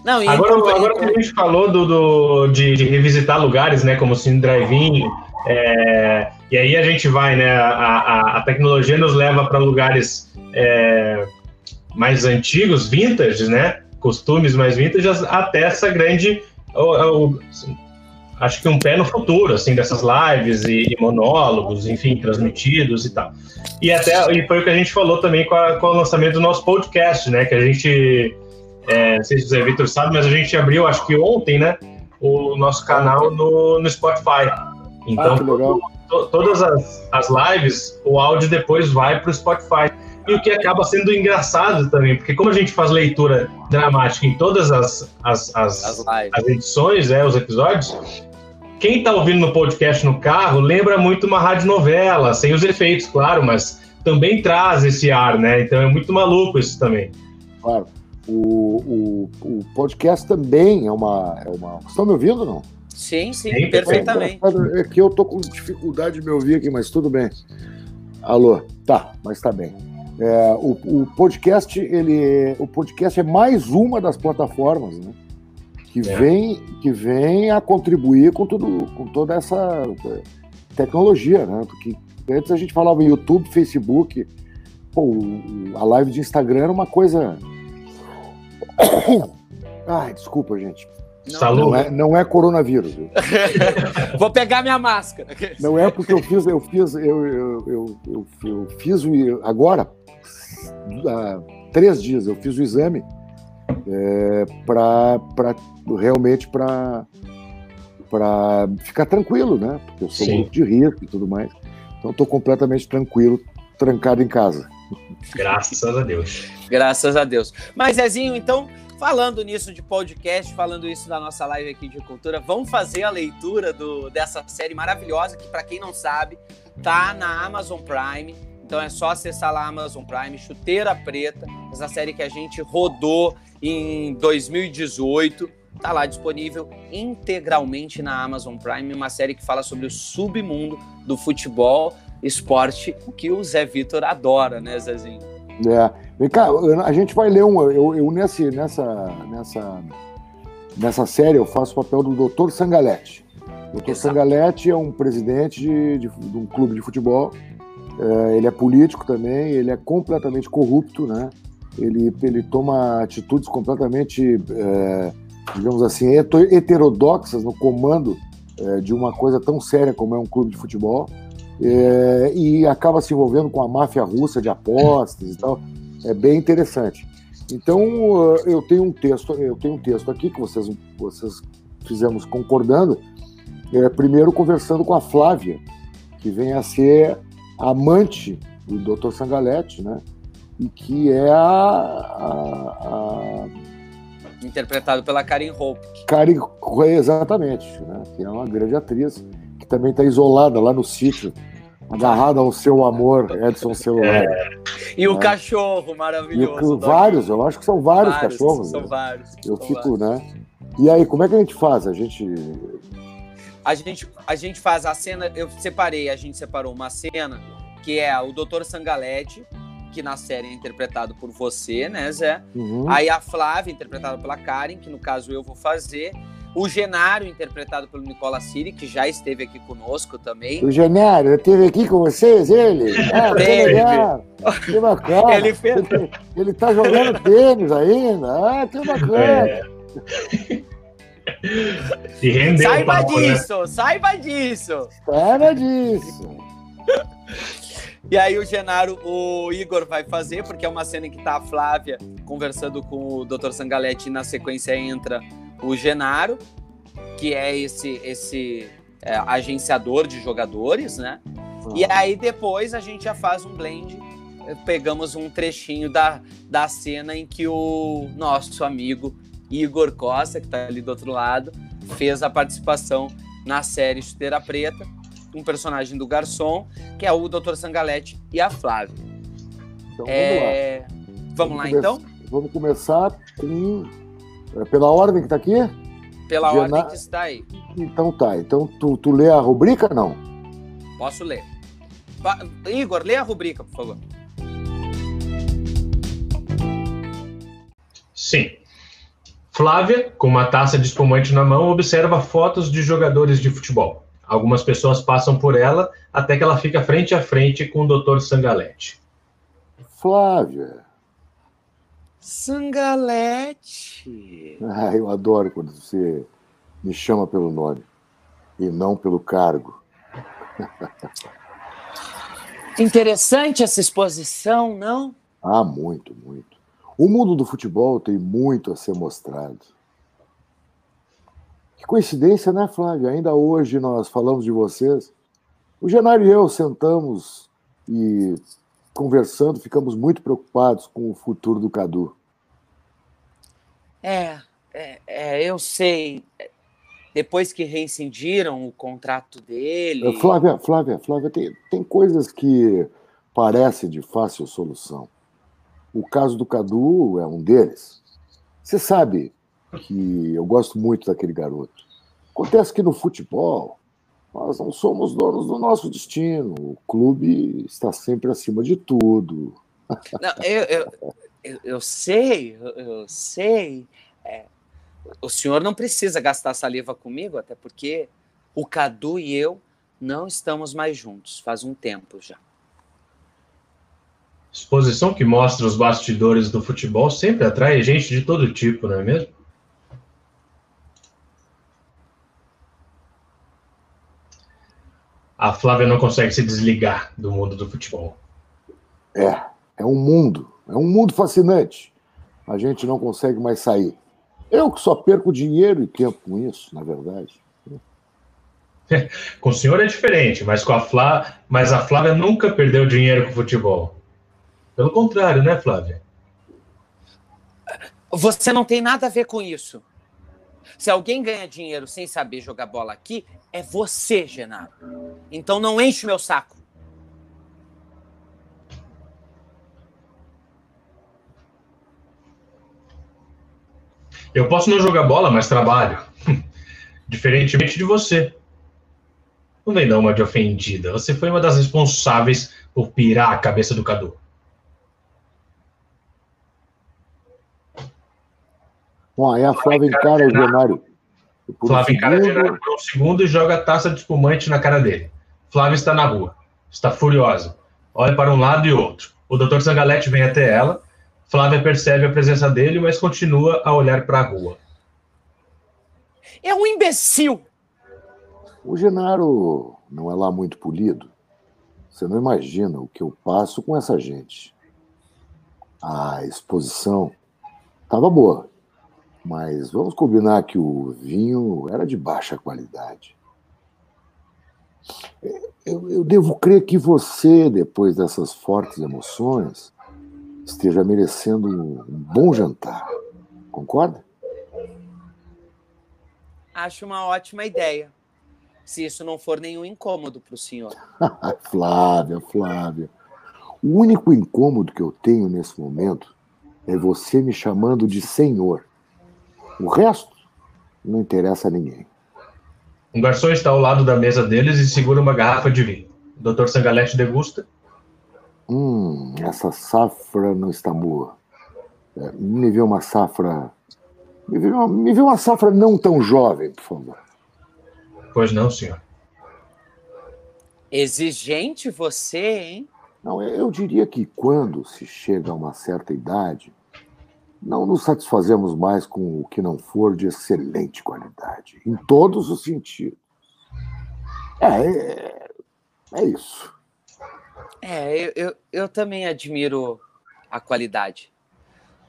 Não, agora, agora que a gente falou do, do de, de, revisitar lugares, né, como o Cine Drive-In, é, e aí a gente vai, né, a, a, a tecnologia nos leva para lugares é, mais antigos, vintage, né, costumes mais vintage, até essa grande, acho que um pé no futuro, assim, dessas lives e, e, monólogos, enfim, transmitidos e tal. E até, e foi o que a gente falou também com, a, com o lançamento do nosso podcast, né, que a gente é, não sei se o Zé Vitor sabe, mas a gente abriu, acho que ontem, né? O nosso canal no, no Spotify. Então, ah, to, todas as, as lives, o áudio depois vai para o Spotify. E o que acaba sendo engraçado também, porque como a gente faz leitura dramática em todas as, as, as, as, as edições, é, os episódios, quem está ouvindo no podcast no carro lembra muito uma rádio novela, sem os efeitos, claro, mas também traz esse ar, né? Então é muito maluco isso também. Claro. O, o, o podcast também é uma, é uma. Estão me ouvindo não? Sim, sim, sim perfeitamente. É, é que eu tô com dificuldade de me ouvir aqui, mas tudo bem. Alô, tá, mas tá bem. É, o, o, podcast ele, o podcast é mais uma das plataformas, né? Que é. vem, que vem a contribuir com tudo, com toda essa tecnologia, né? Porque antes a gente falava em YouTube, Facebook, pô, a live de Instagram era uma coisa Ai, desculpa, gente. Não, não, é, não é coronavírus. Vou pegar minha máscara. Não é porque eu fiz, eu fiz, eu, eu, eu, eu, eu fiz agora, há três dias, eu fiz o exame é, para realmente para para ficar tranquilo, né? Porque eu sou Sim. grupo de risco e tudo mais. Então estou completamente tranquilo, trancado em casa. Graças a Deus. Graças a Deus. Mas Zezinho, então Falando nisso de podcast, falando isso da nossa live aqui de cultura, vamos fazer a leitura do, dessa série maravilhosa que, para quem não sabe, tá na Amazon Prime. Então é só acessar lá a Amazon Prime, Chuteira Preta, essa série que a gente rodou em 2018. Tá lá disponível integralmente na Amazon Prime, uma série que fala sobre o submundo do futebol, esporte que o Zé Vitor adora, né, Zezinho? É. Vem cá, a gente vai ler um. Eu, eu nesse, nessa, nessa, nessa série eu faço o papel do Dr. Sangalete. O Dr. Sangalete é um presidente de, de, de um clube de futebol. É, ele é político também, ele é completamente corrupto, né? Ele, ele toma atitudes completamente, é, digamos assim, heterodoxas no comando é, de uma coisa tão séria como é um clube de futebol é, e acaba se envolvendo com a máfia russa de apostas e tal. É bem interessante. Então eu tenho um texto, eu tenho um texto aqui que vocês, vocês fizemos concordando. É, primeiro conversando com a Flávia, que vem a ser amante do Dr. Sangalete, né? E que é a, a, a... interpretado pela Karen Hope. Karen, exatamente, né? Que é uma grande atriz que também está isolada lá no sítio agarrado ao seu amor, Edson Celular. É. E o é. cachorro maravilhoso. E, vários, eu acho que são vários, vários cachorros. São né? vários. Eu são fico, vários. né? E aí, como é que a gente faz? A gente. A gente, a gente faz a cena, eu separei, a gente separou uma cena que é o Dr. Sangalete, que na série é interpretado por você, né, Zé? Uhum. Aí a Flávia, interpretada pela Karen, que no caso eu vou fazer. O Genário, interpretado pelo Nicola Siri, que já esteve aqui conosco também. O Genário, esteve aqui com vocês, ele? Ah, que bacana. Ele, fez... ele, ele tá jogando tênis ainda. Ah, que bacana. É. rendeu saiba papo, né? disso, né? saiba disso. Saiba disso. E aí o Genaro, o Igor vai fazer, porque é uma cena em que tá a Flávia conversando com o Dr. Sangalete e na sequência entra o Genaro, que é esse, esse é, agenciador de jogadores, né? Uhum. E aí depois a gente já faz um blend, pegamos um trechinho da, da cena em que o nosso amigo Igor Costa, que está ali do outro lado, fez a participação na série Chuteira Preta, um personagem do garçom, que é o Dr. Sangalete e a Flávia. Então, vamos é... lá. Vamos, vamos lá, então? Vamos começar com é pela ordem que está aqui? Pela Gena... ordem que está aí. Então tá. Então tu, tu lê a rubrica não? Posso ler. Igor, lê a rubrica, por favor. Sim. Flávia, com uma taça de espumante na mão, observa fotos de jogadores de futebol. Algumas pessoas passam por ela até que ela fica frente a frente com o Dr. Sangalete. Flávia, Sangalete. Ah, eu adoro quando você me chama pelo nome e não pelo cargo. Interessante essa exposição, não? Ah, muito, muito. O mundo do futebol tem muito a ser mostrado. Que coincidência, né, Flávio? Ainda hoje nós falamos de vocês. O Genário e eu sentamos e conversando, ficamos muito preocupados com o futuro do Cadu. É, é, é eu sei. Depois que reincindiram o contrato dele. Flávia, Flávia, Flávia, tem, tem coisas que parecem de fácil solução. O caso do Cadu é um deles. Você sabe que eu gosto muito daquele garoto. Acontece que no futebol nós não somos donos do nosso destino. O clube está sempre acima de tudo. Não, eu, eu, eu, eu sei, eu, eu sei. É, o senhor não precisa gastar saliva comigo, até porque o Cadu e eu não estamos mais juntos, faz um tempo já exposição que mostra os bastidores do futebol sempre atrai gente de todo tipo, não é mesmo? A Flávia não consegue se desligar do mundo do futebol. É, é um mundo, é um mundo fascinante. A gente não consegue mais sair. Eu que só perco dinheiro e tempo com isso, na verdade. com o senhor é diferente, mas com a Flá, mas a Flávia nunca perdeu dinheiro com futebol. Pelo contrário, né, Flávia? Você não tem nada a ver com isso. Se alguém ganha dinheiro sem saber jogar bola aqui, é você, Genaro. Então não enche o meu saco. Eu posso não jogar bola, mas trabalho. Diferentemente de você. Não vem dar uma de ofendida. Você foi uma das responsáveis por pirar a cabeça do Cadu. Bom, aí a Flávia encara o Genário. Flávia encara o Genário por um segundo e joga a taça de espumante na cara dele. Flávia está na rua. Está furiosa. Olha para um lado e outro. O Dr. Sangalete vem até ela. Flávia percebe a presença dele, mas continua a olhar para a rua. É um imbecil! O Genaro não é lá muito polido. Você não imagina o que eu passo com essa gente. A exposição estava boa, mas vamos combinar que o vinho era de baixa qualidade. Eu, eu devo crer que você, depois dessas fortes emoções, esteja merecendo um bom jantar. Concorda? Acho uma ótima ideia se isso não for nenhum incômodo para o senhor. Flávia, Flávia. O único incômodo que eu tenho nesse momento é você me chamando de senhor. O resto não interessa a ninguém. Um garçom está ao lado da mesa deles e segura uma garrafa de vinho. O Dr. Sangalete degusta. Hum, essa safra não está boa. É, me vê uma safra. Me vê uma, me vê uma safra não tão jovem, por favor. Pois não, senhor. Exigente você, hein? Não, eu diria que quando se chega a uma certa idade, não nos satisfazemos mais com o que não for de excelente qualidade, em todos os sentidos. É, é, é isso. É, eu, eu, eu também admiro a qualidade.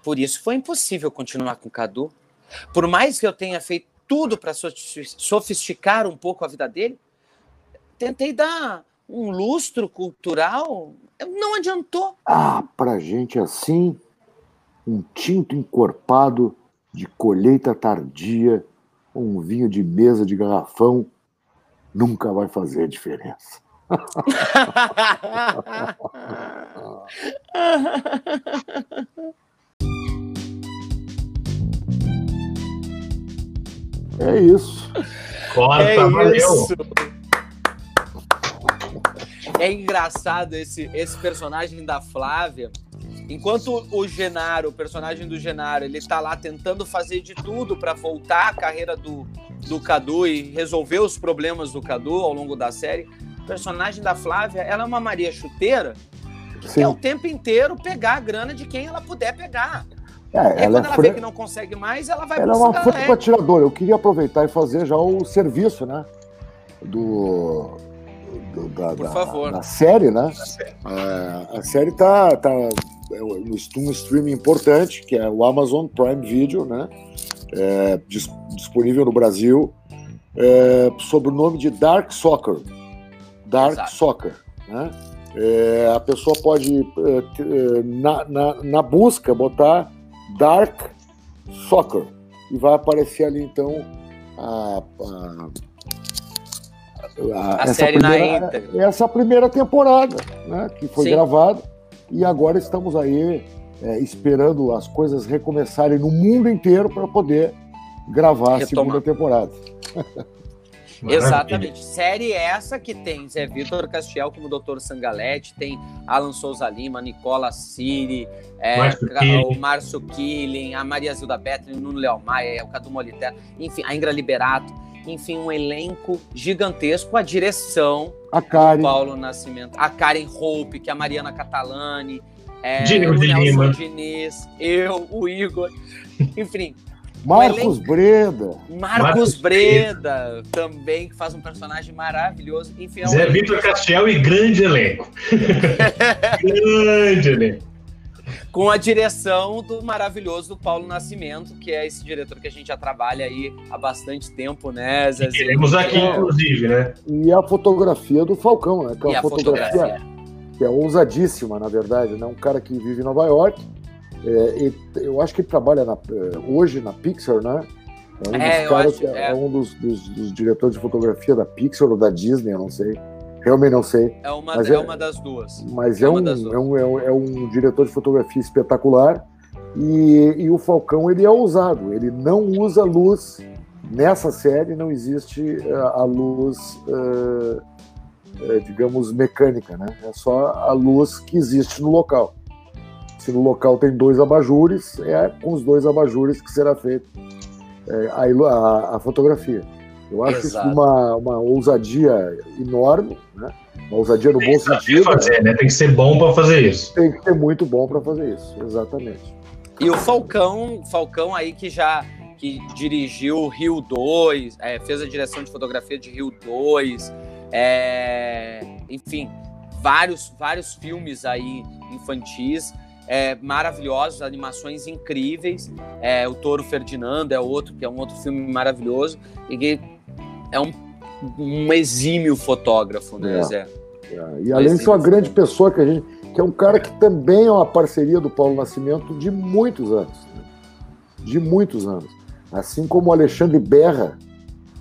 Por isso foi impossível continuar com o Cadu. Por mais que eu tenha feito tudo para sofisticar um pouco a vida dele. Tentei dar um lustro cultural, não adiantou. Ah, para gente assim, um tinto encorpado de colheita tardia, um vinho de mesa de garrafão, nunca vai fazer diferença. É isso. Corta, é valeu. Isso. É engraçado esse, esse personagem da Flávia. Enquanto o Genaro, o personagem do Genaro, ele tá lá tentando fazer de tudo para voltar a carreira do, do Cadu e resolver os problemas do Cadu ao longo da série, o personagem da Flávia, ela é uma Maria Chuteira que é o tempo inteiro pegar a grana de quem ela puder pegar. É, ela quando é ela fre... vê que não consegue mais, ela vai Ela é uma franca atiradora. Eu queria aproveitar e fazer já o serviço, né? Do. do da, Por favor. Da, série, né? É, a série tá, tá um streaming importante, que é o Amazon Prime Video, né? É, disponível no Brasil, é, sob o nome de Dark Soccer. Dark Exato. Soccer, né? É, a pessoa pode, é, é, na, na, na busca, botar Dark Soccer. E vai aparecer ali então a, a, a, a essa série primeira, Essa primeira temporada, né, que foi gravada. E agora estamos aí é, esperando as coisas recomeçarem no mundo inteiro para poder gravar Retomar. a segunda temporada. Exatamente. Série essa que tem Zé Vitor Castiel como Dr. Sangalete, tem Alan Souza Lima, Nicola Siri, é, o Márcio Killing, a Maria Zilda o Nuno Leal Maia, o Cadu Moliter, enfim, a Ingra Liberato, enfim, um elenco gigantesco, a direção a Karen. Paulo Nascimento, a Karen Hope, que é a Mariana Catalani, é, o de Nelson Lima. Diniz, eu, o Igor, enfim, Marcos Breda. Marcos, Marcos Breda, também, que faz um personagem maravilhoso. Enfim, é Zé Vitor Castiel e grande elenco. grande elenco com a direção do maravilhoso Paulo Nascimento, que é esse diretor que a gente já trabalha aí há bastante tempo, né, Zé? Queremos aqui, é. inclusive, né? E a fotografia do Falcão, né? Que é uma fotografia, fotografia, que é ousadíssima, na verdade, né? Um cara que vive em Nova York. É, eu acho que ele trabalha na, é, hoje na Pixar, né? É um dos, é, caras, acho, é. é. um dos, dos, dos diretores de fotografia da Pixar ou da Disney, eu não sei. Realmente não sei. É uma, é, é uma das duas. Mas é, é um, é, um, é, um, é um diretor de fotografia espetacular. E, e, o Falcão ele é ousado, ele não usa luz. Nessa série não existe a, eh, a luz, uh, digamos, mecânica, né? É só a luz que existe no local. Se no local tem dois abajures, é com os dois abajures que será feita a, a, a fotografia. Eu acho Exato. isso uma, uma ousadia enorme, né? Uma ousadia no tem bom sentido. Fazer, né? Tem que ser bom para fazer isso. Tem que ser muito bom para fazer isso, exatamente. E o Falcão, Falcão aí que já que dirigiu Rio 2, é, fez a direção de fotografia de Rio 2, é, enfim, vários, vários filmes aí infantis. É, maravilhosos, animações incríveis. É, o Toro Ferdinando é outro, que é um outro filme maravilhoso. E é um, um exímio fotógrafo, né, é. Zé? É. E além de ser uma grande pessoa que a gente. que é um cara que também é uma parceria do Paulo Nascimento de muitos anos. Né? De muitos anos. Assim como o Alexandre Berra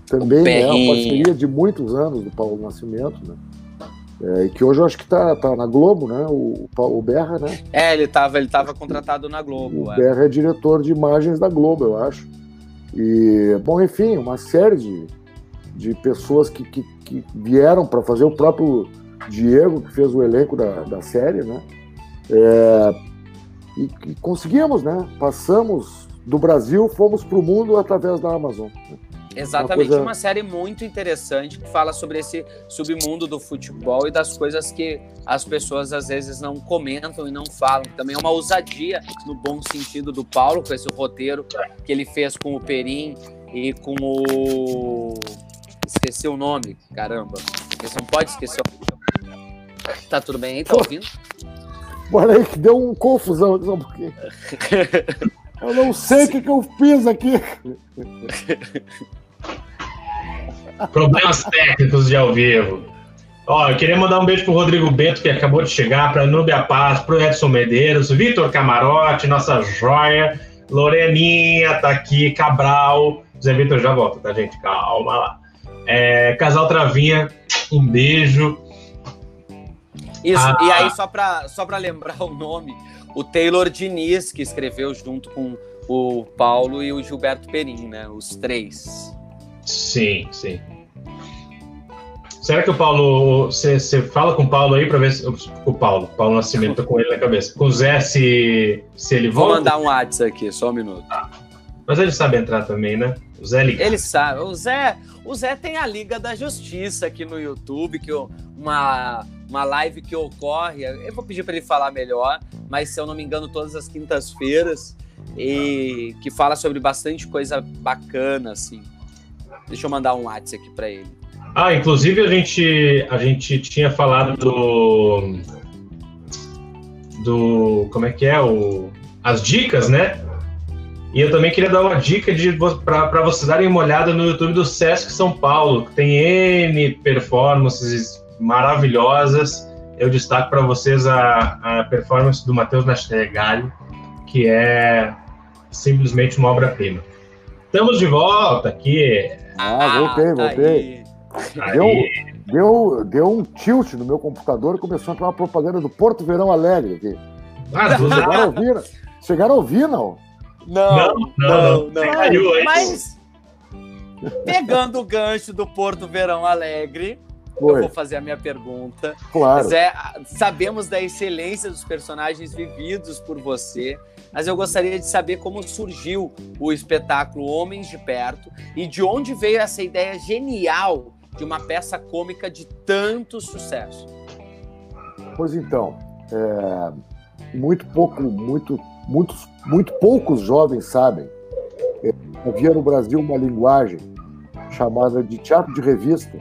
também é uma parceria de muitos anos do Paulo Nascimento, né? É, que hoje eu acho que tá, tá na Globo, né? O, o Berra, né? É, ele estava ele tava contratado na Globo. O é. Berra é diretor de imagens da Globo, eu acho. E, bom, enfim, uma série de, de pessoas que, que, que vieram para fazer o próprio Diego, que fez o elenco da, da série, né? É, e, e, conseguimos, né? Passamos do Brasil, fomos para o mundo através da Amazon. Né? Exatamente, uma, coisa... uma, série muito interessante que fala sobre esse submundo do futebol e das coisas que as pessoas às vezes não comentam e não falam. Também é uma ousadia no bom sentido do Paulo com esse roteiro que ele fez com o Perim e com o esqueci o nome, caramba. Você não pode esquecer o Tá tudo bem aí? Tá ouvindo? Bora aí que deu um confusão só um pouquinho. Eu não sei o que, que eu fiz aqui. Problemas técnicos de ao vivo. Ó, eu queria mandar um beijo pro Rodrigo Bento, que acabou de chegar, pra Núbia Paz, pro Edson Medeiros, Vitor Camarote, nossa joia, Loreninha tá aqui, Cabral. Zé Vitor já volta, tá, gente? Calma lá. É, Casal Travinha, um beijo. Isso, ah, e aí, só pra, só pra lembrar o nome, o Taylor Diniz, que escreveu junto com o Paulo e o Gilberto Perim, né? Os três. Sim, sim. Será que o Paulo. Você fala com o Paulo aí para ver se. O Paulo, Paulo Nascimento, tô com ele na cabeça. Com o Zé, se, se ele volta. Vou mandar um WhatsApp aqui, só um minuto. Ah, mas ele sabe entrar também, né? O Zé liga. Ele sabe. O Zé, o Zé tem a Liga da Justiça aqui no YouTube, que uma, uma live que ocorre. Eu vou pedir para ele falar melhor, mas se eu não me engano, todas as quintas-feiras. E que fala sobre bastante coisa bacana, assim. Deixa eu mandar um WhatsApp aqui para ele. Ah, inclusive a gente, a gente tinha falado do. Do. Como é que é? O, as dicas, né? E eu também queria dar uma dica para vocês darem uma olhada no YouTube do Sesc São Paulo, que tem N performances maravilhosas. Eu destaco para vocês a, a performance do Matheus Nastegalho, que é simplesmente uma obra-prima. Estamos de volta aqui. Ah, voltei, ah, voltei. Deu, deu, deu um tilt no meu computador e começou a entrar uma propaganda do Porto Verão Alegre aqui. Ah, chegaram a ouvir, chegaram a ouvir, não? Não, não, não. não, não. Mas, pegando o gancho do Porto Verão Alegre, Foi. eu vou fazer a minha pergunta. Claro. Zé, sabemos da excelência dos personagens vividos por você, mas eu gostaria de saber como surgiu o espetáculo Homens de Perto e de onde veio essa ideia genial de uma peça cômica de tanto sucesso. Pois então, é, muito pouco, muito muitos, muito poucos jovens sabem havia no Brasil uma linguagem chamada de teatro de revista,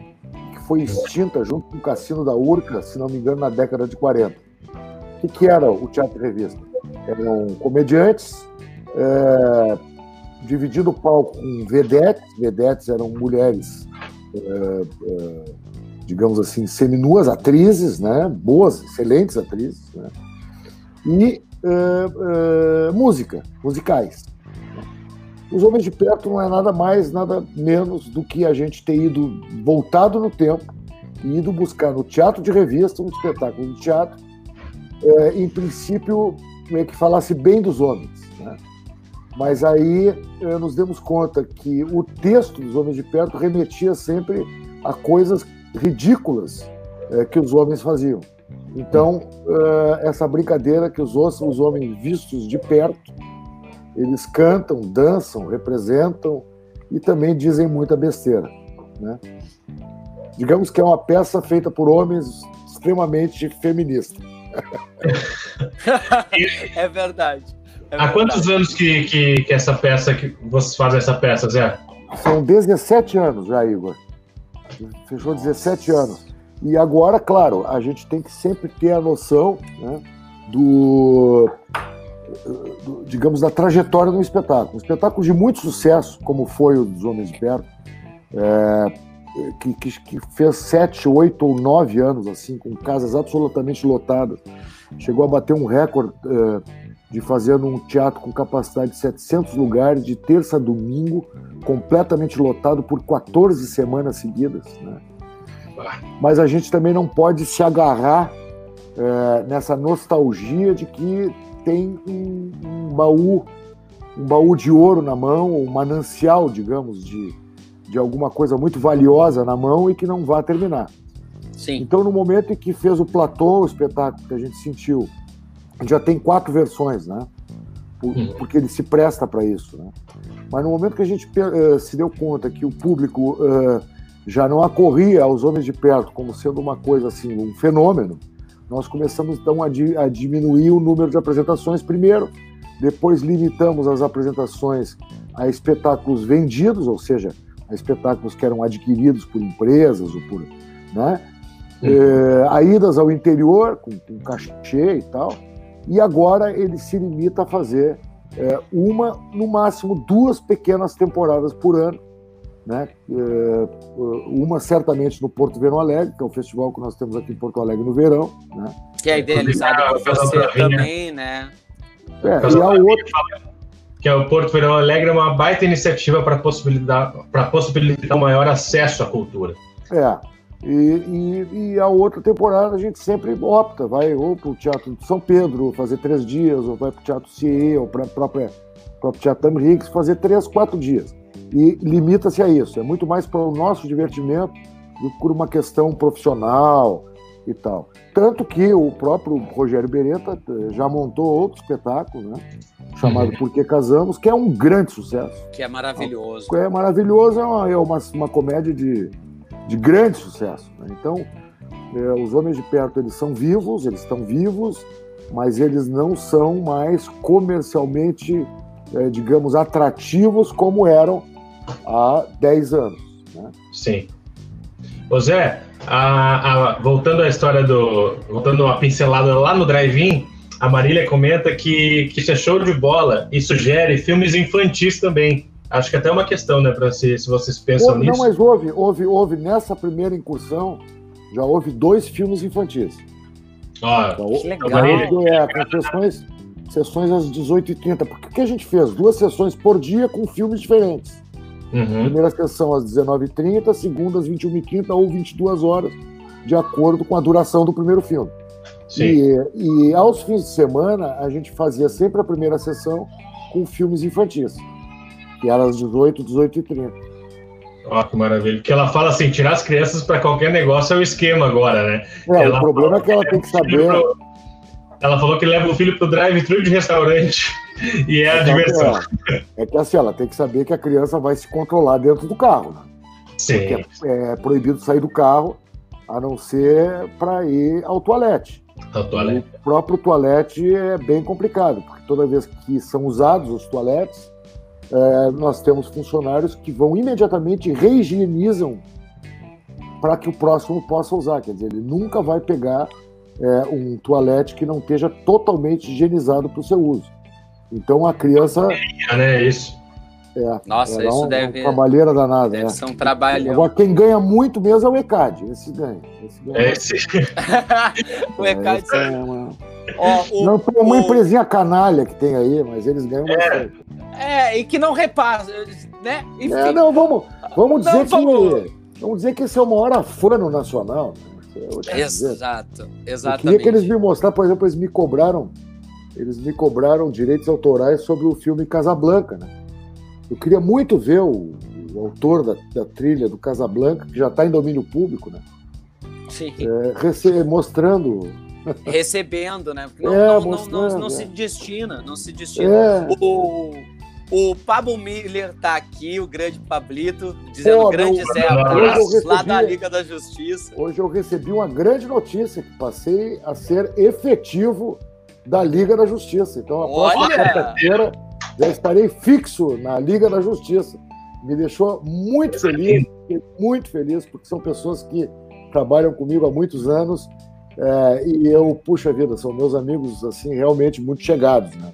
que foi extinta junto com o Cassino da Urca, se não me engano, na década de 40. O que, que era o teatro de revista? Eram comediantes é, dividindo o palco com vedetes, vedetes eram mulheres, é, é, digamos assim, seminuas, atrizes, né? boas, excelentes atrizes, né? e é, é, música, musicais. Os Homens de Perto não é nada mais, nada menos do que a gente ter ido, voltado no tempo, e ido buscar no teatro de revista, um espetáculo de teatro, é, em princípio, meio que falasse bem dos homens. Né? Mas aí eh, nos demos conta que o texto dos Homens de Perto remetia sempre a coisas ridículas eh, que os homens faziam. Então, eh, essa brincadeira que os, os homens vistos de perto, eles cantam, dançam, representam e também dizem muita besteira. Né? Digamos que é uma peça feita por homens extremamente feministas. é verdade. É Há quantos anos que, que, que, essa peça, que vocês fazem essa peça, Zé? São 17 anos já, Igor. Fechou 17 anos. E agora, claro, a gente tem que sempre ter a noção né, do, do, digamos, da trajetória do espetáculo. Um espetáculo de muito sucesso, como foi o dos Homens de Perto, é, que, que, que, fez sete, oito ou nove anos, assim, com casas absolutamente lotadas. Chegou a bater um recorde é, de fazer um teatro com capacidade de 700 lugares, de terça a domingo, completamente lotado por 14 semanas seguidas. Né? Mas a gente também não pode se agarrar é, nessa nostalgia de que tem um, um, baú, um baú de ouro na mão, um manancial, digamos, de, de alguma coisa muito valiosa na mão e que não vai terminar. Sim. Então, no momento em que fez o platô, o espetáculo que a gente sentiu já tem quatro versões, né? Uhum. porque ele se presta para isso. Né? Mas no momento que a gente uh, se deu conta que o público uh, já não acorria aos homens de perto como sendo uma coisa assim, um fenômeno, nós começamos então a, di a diminuir o número de apresentações primeiro, depois limitamos as apresentações a espetáculos vendidos, ou seja, a espetáculos que eram adquiridos por empresas ou por, né? É, a idas ao interior com, com cachê e tal e agora ele se limita a fazer é, uma, no máximo duas pequenas temporadas por ano. Né? É, uma certamente no Porto Verão Alegre, que é o festival que nós temos aqui em Porto Alegre no verão. Né? Que é idealizado por você também, né? É, e a outra... Que é o Porto Verão Alegre, é uma baita iniciativa para possibilitar, possibilitar um maior acesso à cultura. É, e, e, e, a outra temporada a gente sempre opta, vai ou para o Teatro de São Pedro fazer três dias, ou vai para o Teatro CIE, ou para o próprio Teatro Tam fazer três, quatro dias. E limita-se a isso, é muito mais para o nosso divertimento do que por uma questão profissional e tal. Tanto que o próprio Rogério Beretta eh, já montou outro espetáculo, né? Chamado uhum. Por que Casamos, que é um grande sucesso. Que é maravilhoso. É maravilhoso, é uma, é uma, uma comédia de de grande sucesso. Né? Então, é, os homens de perto eles são vivos, eles estão vivos, mas eles não são mais comercialmente, é, digamos, atrativos como eram há 10 anos. Né? Sim. Ô Zé, a, a, voltando à história do. Voltando a pincelada lá no drive-in, a Marília comenta que, que isso é show de bola e sugere filmes infantis também. Acho que até é uma questão, né, para se, se vocês pensam houve, nisso. Não, mas houve, houve, houve nessa primeira incursão, já houve dois filmes infantis. Ah, então, que legal. É, com sessões, sessões às 18h30. Porque o que a gente fez? Duas sessões por dia com filmes diferentes. Uhum. Primeira sessão às 19h30, segunda às 21h30 ou 22 horas, de acordo com a duração do primeiro filme. Sim. E, e aos fins de semana, a gente fazia sempre a primeira sessão com filmes infantis que era às 18, 18 e 30. Ó, que maravilha. Porque ela fala assim, tirar as crianças para qualquer negócio é o esquema agora, né? É, ela o problema é que ela tem que saber... Pro... Ela falou que leva o filho pro drive-thru de restaurante e é, é a diversão. É, é, que assim, ela tem que saber que a criança vai se controlar dentro do carro, né? Sim. Porque é, é proibido sair do carro, a não ser para ir ao toalete. Ao toalete. O próprio toalete é bem complicado, porque toda vez que são usados os toaletes, é, nós temos funcionários que vão imediatamente reigienizam para que o próximo possa usar. Quer dizer, ele nunca vai pegar é, um toalete que não esteja totalmente higienizado para o seu uso. Então a criança. É, né? Isso. É, Nossa, isso um, deve. Uma trabalheira danada. Deve é. ser um trabalhão. Agora, quem ganha muito mesmo é o ECAD. Esse ganha. Esse ganha Esse... o ECAD. É, uma... oh, o, não tem uma o... empresinha canalha que tem aí, mas eles ganham é. bastante. É, e que não repassa, né? Enfim. É, não, vamos, vamos dizer não, que. Vamos... vamos dizer que esse é o maior afano nacional. Né? Exato, exatamente. Eu queria que eles me mostraram, por exemplo, eles me cobraram, eles me cobraram direitos autorais sobre o filme Casablanca, né? Eu queria muito ver o, o autor da, da, trilha do Casablanca, que já está em domínio público, né? Sim. É, mostrando recebendo, né? Porque não, é, não, não, não, não, se destina, não se destina. É. O, o Pablo Miller tá aqui, o grande Pablito, dizendo Pô, grande Zé abraço lá da Liga da Justiça. Hoje eu recebi uma grande notícia que passei a ser efetivo da Liga da Justiça. Então a próxima quarta-feira já estarei fixo na Liga da Justiça. Me deixou muito feliz, muito feliz, porque são pessoas que trabalham comigo há muitos anos é, e eu, puxa vida, são meus amigos assim realmente muito chegados, né?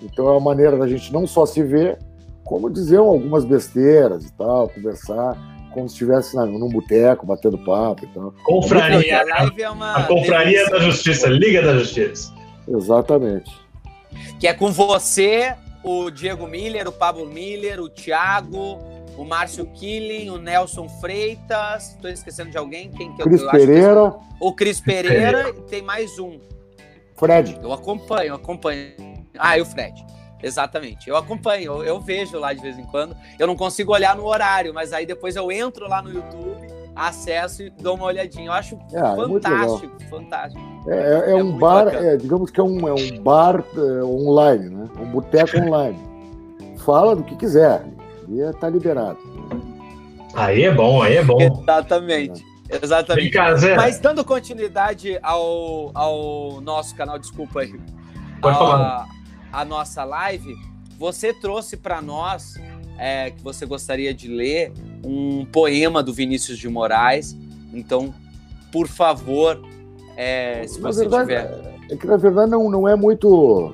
Então é uma maneira da gente não só se ver, como dizer algumas besteiras e tal, conversar, como se estivesse num boteco, batendo papo e tal. Confraria. A, é uma a Confraria da Justiça, Liga da Justiça. Exatamente. Que é com você, o Diego Miller, o Pablo Miller, o Thiago, o Márcio Killing, o Nelson Freitas. Estou esquecendo de alguém? Quem que Cris eu, Pereira. Que... O Cris Pereira e tem mais um. Fred. Eu acompanho, eu acompanho. Ah, e o Fred. Exatamente. Eu acompanho, eu, eu, vejo lá de vez em quando. Eu não consigo olhar no horário, mas aí depois eu entro lá no YouTube, acesso e dou uma olhadinha. Eu acho é, fantástico, é fantástico. É, é, é um bar, digamos que é um, é um bar online, né? Um boteco online. Fala do que quiser, e tá liberado. Aí é bom, aí é bom. Exatamente. Exatamente. Mas dando continuidade ao, ao nosso canal, desculpa aí. Pode falar a nossa live, você trouxe para nós é, que você gostaria de ler um poema do Vinícius de Moraes. Então, por favor, é, se na você verdade, tiver. É que na verdade não, não é muito.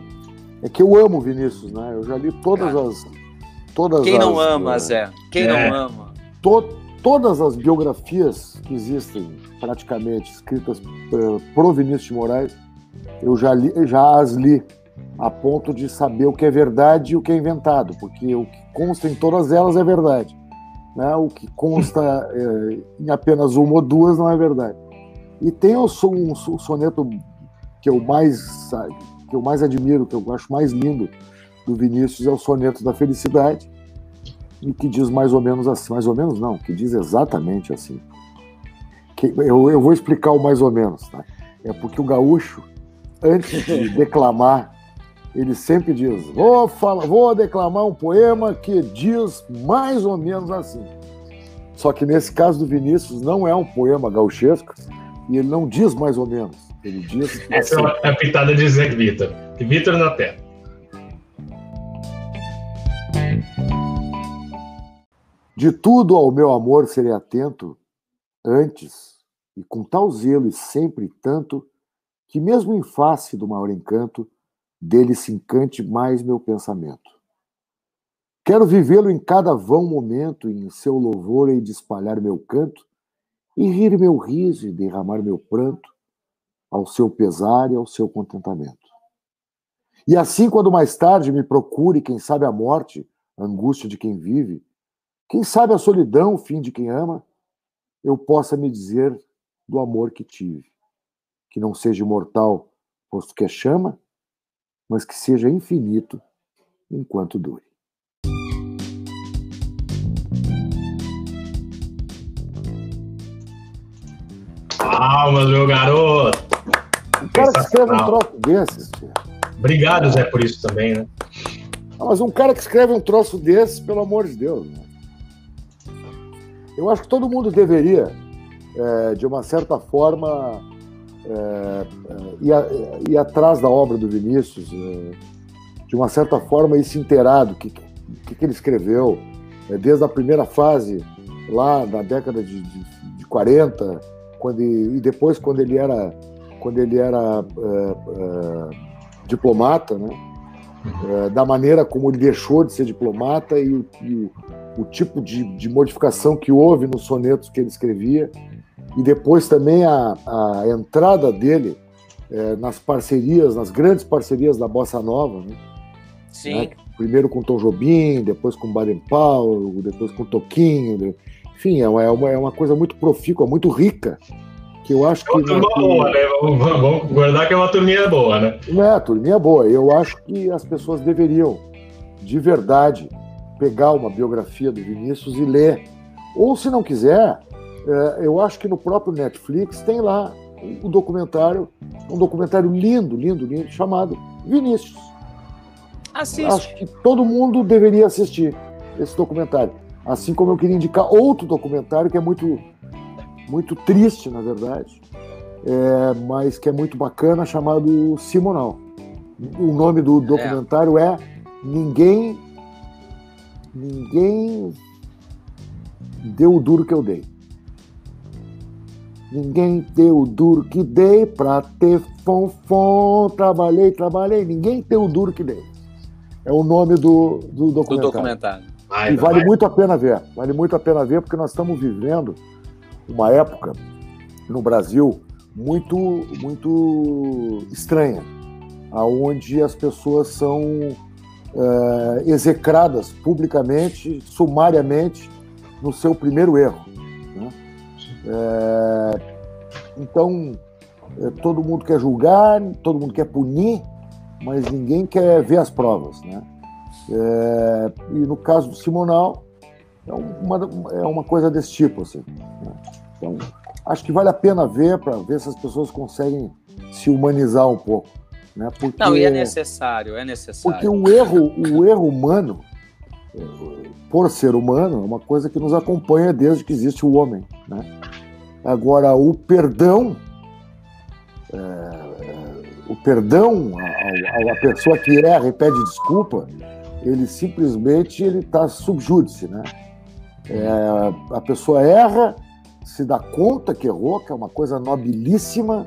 É que eu amo Vinícius, né? Eu já li todas Cara, as. Todas quem as, não ama, Zé? Quem é, não ama? To, todas as biografias que existem, praticamente, escritas uh, pro Vinícius de Moraes, eu já, li, já as li a ponto de saber o que é verdade e o que é inventado, porque o que consta em todas elas é verdade. Né? O que consta é, em apenas uma ou duas não é verdade. E tem o, um, um soneto que eu mais que eu mais admiro, que eu acho mais lindo do Vinícius é o soneto da felicidade e que diz mais ou menos assim, mais ou menos não, que diz exatamente assim. Que, eu, eu vou explicar o mais ou menos, tá? É porque o gaúcho antes de declamar ele sempre diz: vou, falar, vou declamar um poema que diz mais ou menos assim. Só que nesse caso do Vinícius não é um poema gauchesco e ele não diz mais ou menos. Ele diz. Essa assim. é a pitada de Zé Vitor. Vitor na terra. De tudo ao meu amor serei atento antes, e com tal zelo e sempre tanto, que mesmo em face do maior encanto, dele se encante mais meu pensamento. Quero vivê-lo em cada vão momento, e em seu louvor hei de espalhar meu canto, e rir meu riso e derramar meu pranto, ao seu pesar e ao seu contentamento. E assim, quando mais tarde me procure, quem sabe a morte, a angústia de quem vive, quem sabe a solidão, o fim de quem ama, eu possa me dizer do amor que tive, que não seja imortal, posto que é chama, mas que seja infinito enquanto dure. Palmas, meu garoto! O cara que escreve um troço desses. Obrigado, Zé, por isso também, né? Ah, mas um cara que escreve um troço desses, pelo amor de Deus. Né? Eu acho que todo mundo deveria, é, de uma certa forma, é, ir, ir, atrás da obra do Vinícius, é, de uma certa forma, ir se inteirado que, que que, ele escreveu, é, desde a primeira fase, lá na década de, de, de 40, quando, e depois quando ele era, quando ele era diplomata, né? Uh, da maneira como ele deixou de ser diplomata e, o, e o tipo de, de, modificação que houve nos sonetos que ele escrevia, e depois também a, a entrada dele nas parcerias, nas grandes parcerias da Bossa Nova, né? Sim. Né? Primeiro com Tom Jobim, depois com Baden Powell, depois com Toquinho, enfim, é uma, é uma coisa muito profícua, muito rica, que eu acho que... É uma turma boa, né? Vamos, guardar que é uma turminha boa, né? É, a turminha boa. Eu acho que as pessoas deveriam, de verdade, pegar uma biografia do Vinícius e ler. Ou, se não quiser, é, eu acho que no próprio Netflix tem lá um documentário, um documentário lindo, lindo, lindo, chamado Vinícius. Assiste. Acho que todo mundo deveria assistir esse documentário. Assim como eu queria indicar outro documentário que é muito, muito triste, na verdade, é, mas que é muito bacana, chamado Simonal. O nome do documentário é, é Ninguém. Ninguém deu o duro que eu dei. Ninguém deu o duro que dei pra ter fonfon. Trabalhei, trabalhei. Ninguém deu o duro que dei. É o nome do, do documentário. Do documentário. Vai, e vale vai. muito a pena ver. Vale muito a pena ver porque nós estamos vivendo uma época no Brasil muito muito estranha, aonde as pessoas são é, execradas publicamente, sumariamente, no seu primeiro erro. É, então, é, todo mundo quer julgar, todo mundo quer punir, mas ninguém quer ver as provas. Né? É, e no caso do Simonal, é uma, é uma coisa desse tipo. Assim, né? Então, acho que vale a pena ver para ver se as pessoas conseguem se humanizar um pouco. Né? Porque, Não, e é necessário, é necessário. Porque o erro, o erro humano, por ser humano, é uma coisa que nos acompanha desde que existe o homem. Né? Agora, o perdão, é, é o perdão a, a pessoa que erra e pede desculpa, ele simplesmente ele está subjúdice, né? É, a pessoa erra, se dá conta que errou, que é uma coisa nobilíssima,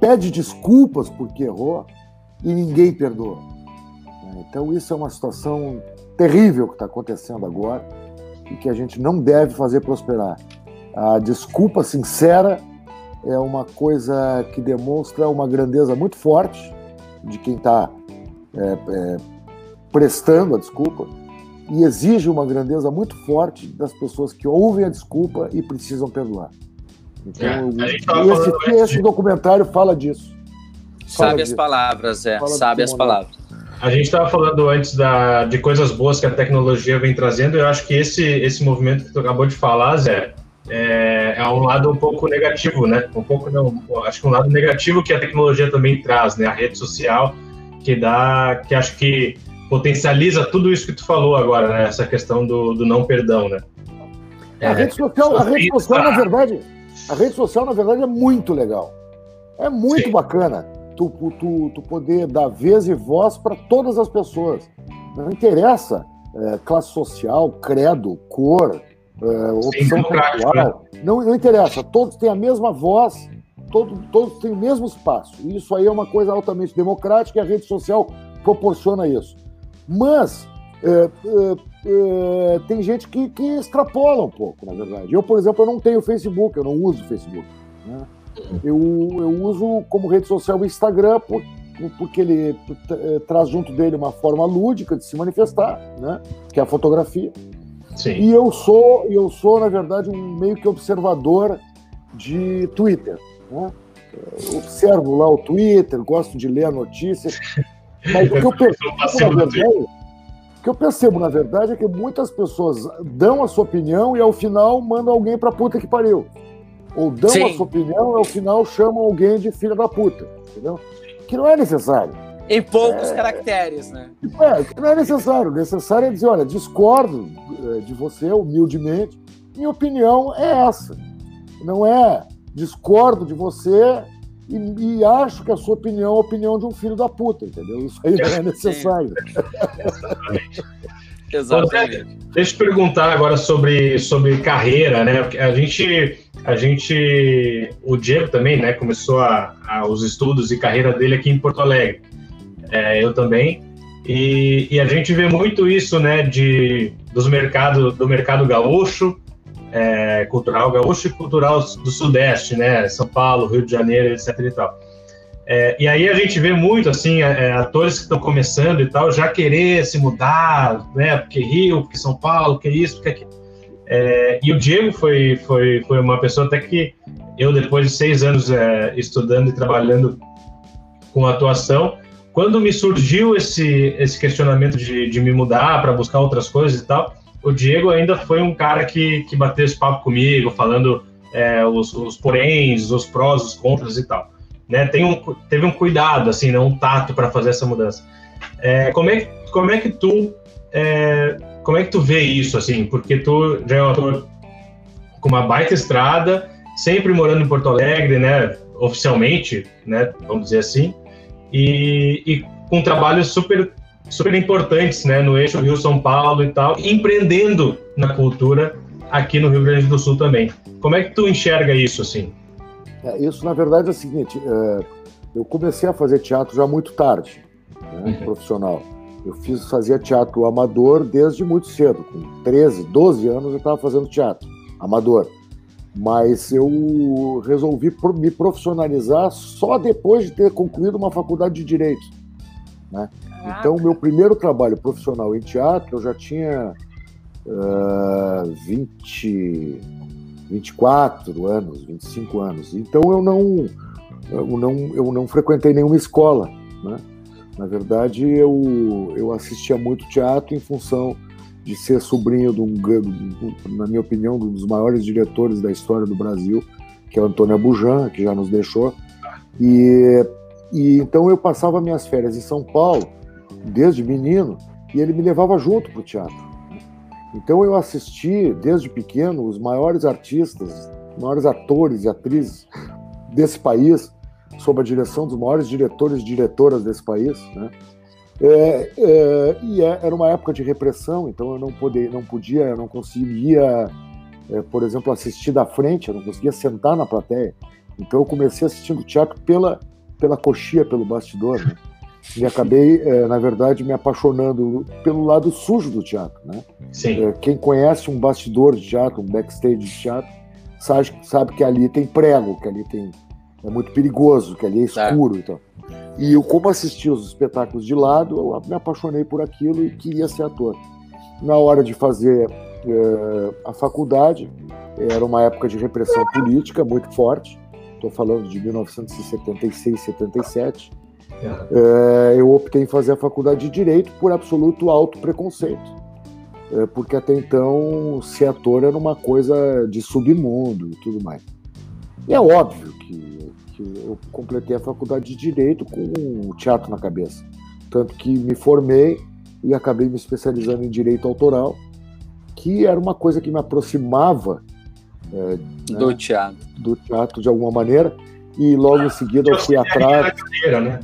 pede desculpas porque errou e ninguém perdoa. Então isso é uma situação terrível que está acontecendo agora e que a gente não deve fazer prosperar. A desculpa sincera é uma coisa que demonstra uma grandeza muito forte de quem está é, é, prestando a desculpa e exige uma grandeza muito forte das pessoas que ouvem a desculpa e precisam perdoar. Então, é, esse, esse documentário fala disso. Fala Sabe disso. as palavras, é. Fala Sabe as palavras. A gente estava falando antes da, de coisas boas que a tecnologia vem trazendo, e eu acho que esse, esse movimento que tu acabou de falar, Zé, é, é um lado um pouco negativo, né? Um pouco não, acho que um lado negativo que a tecnologia também traz, né? A rede social que dá, que acho que potencializa tudo isso que tu falou agora, né? Essa questão do, do não perdão, né? É, a rede social, a rede social na verdade, a rede social na verdade é muito legal. É muito Sim. bacana tu, tu, tu poder dar vez e voz para todas as pessoas. Não interessa é, classe social, credo, cor, é, opção. Né? Não, não interessa. Todos têm a mesma voz, todos, todos têm o mesmo espaço. Isso aí é uma coisa altamente democrática e a rede social proporciona isso. Mas é, é, é, tem gente que, que, extrapola um pouco, na verdade. Eu, por exemplo, eu não tenho Facebook, eu não uso Facebook. Né? Eu, eu uso como rede social o Instagram por, porque ele é, traz junto dele uma forma lúdica de se manifestar, né? que é a fotografia. Sim. E eu sou, eu sou, na verdade, um meio que observador de Twitter. Né? Observo lá o Twitter, gosto de ler a notícia. Mas o que eu percebo, na verdade, o que eu percebo, na verdade, é que muitas pessoas dão a sua opinião e ao final mandam alguém pra puta que pariu. Ou dão Sim. a sua opinião e ao final chamam alguém de filha da puta. Entendeu? Que não é necessário. Em poucos é... caracteres, né? É, que não é necessário. O necessário é dizer, olha, discordo é, de você, humildemente. Minha opinião é essa. Não é discordo de você e, e, acho que a sua opinião é a opinião de um filho da puta, entendeu? Isso aí não é necessário. Exatamente. deixa eu perguntar agora sobre, sobre carreira, né? A gente, a gente, o Diego também, né? Começou a, a os estudos e carreira dele aqui em Porto Alegre. É, eu também. E, e, a gente vê muito isso, né? De dos mercados do mercado gaúcho, é, cultural gaúcho e cultural do Sudeste, né? São Paulo, Rio de Janeiro, etc. E tal. É, e aí a gente vê muito, assim, é, é atores que estão começando e tal, já querer se mudar, né? Porque Rio, porque São Paulo, porque isso, porque aquilo. É, e o Diego foi, foi, foi uma pessoa até que eu, depois de seis anos é, estudando e trabalhando com atuação, quando me surgiu esse, esse questionamento de, de me mudar para buscar outras coisas e tal, o Diego ainda foi um cara que, que bateu esse papo comigo, falando é, os, os poréns, os prós, os contras e tal né? Tem um, teve um cuidado, assim, né? um tato para fazer essa mudança. É, como, é, como é que tu é, como é que tu vê isso, assim? Porque tu já é um ator com uma baita estrada, sempre morando em Porto Alegre, né? Oficialmente, né? Vamos dizer assim, e, e com trabalhos super super importantes, né? No eixo Rio São Paulo e tal, empreendendo na cultura aqui no Rio Grande do Sul também. Como é que tu enxerga isso, assim? É, isso, na verdade, é o seguinte: é, eu comecei a fazer teatro já muito tarde, né, uhum. profissional. Eu fiz, fazia teatro amador desde muito cedo, com 13, 12 anos eu estava fazendo teatro amador. Mas eu resolvi me profissionalizar só depois de ter concluído uma faculdade de Direito. Né? Então, o meu primeiro trabalho profissional em teatro, eu já tinha uh, 20, 24 anos, 25 anos. Então eu não, eu não, eu não frequentei nenhuma escola. Né? Na verdade, eu, eu assistia muito teatro em função de ser sobrinho de um, na minha opinião, um dos maiores diretores da história do Brasil, que é o Antônio Abujan, que já nos deixou. E, e então eu passava minhas férias em São Paulo, desde menino, e ele me levava junto para o teatro. Então eu assisti desde pequeno os maiores artistas, os maiores atores e atrizes desse país, sob a direção dos maiores diretores e diretoras desse país, né? É, é, e é, era uma época de repressão, então eu não, poder, não podia, eu não conseguia, é, por exemplo, assistir da frente, eu não conseguia sentar na plateia. Então eu comecei assistindo teatro pela, pela coxia, pelo bastidor. Né? e acabei, é, na verdade, me apaixonando pelo lado sujo do teatro. Né? É, quem conhece um bastidor de teatro, um backstage de teatro, sabe, sabe que ali tem prego, que ali tem é muito perigoso, que ali é escuro. Então. E eu, como assisti os espetáculos de lado, eu me apaixonei por aquilo e queria ser ator. Na hora de fazer é, a faculdade, era uma época de repressão política muito forte. Estou falando de 1976, 77 é, eu optei em fazer a faculdade de Direito por absoluto alto preconceito. É, porque até então ser ator era uma coisa de submundo e tudo mais. E é óbvio que, que eu completei a faculdade de Direito com o teatro na cabeça. Tanto que me formei e acabei me especializando em Direito Autoral, que era uma coisa que me aproximava é, do né, teatro. Do teatro de alguma maneira e logo em seguida eu fui atrás. Né?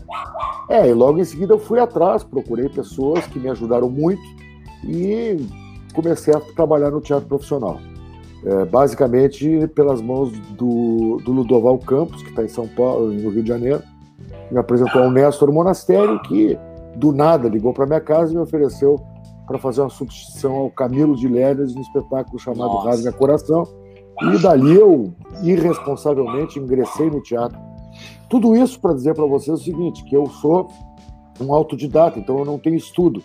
É, e logo em seguida eu fui atrás, procurei pessoas que me ajudaram muito e comecei a trabalhar no teatro profissional. É, basicamente pelas mãos do, do Ludoval Campos, que está em São Paulo, no Rio de Janeiro, me apresentou ao Néstor Monastério, que do nada ligou para minha casa e me ofereceu para fazer uma substituição ao Camilo de Lélias no espetáculo chamado Rasga Coração e dali eu, irresponsavelmente, ingressei no teatro. Tudo isso para dizer para vocês o seguinte, que eu sou um autodidata, então eu não tenho estudo.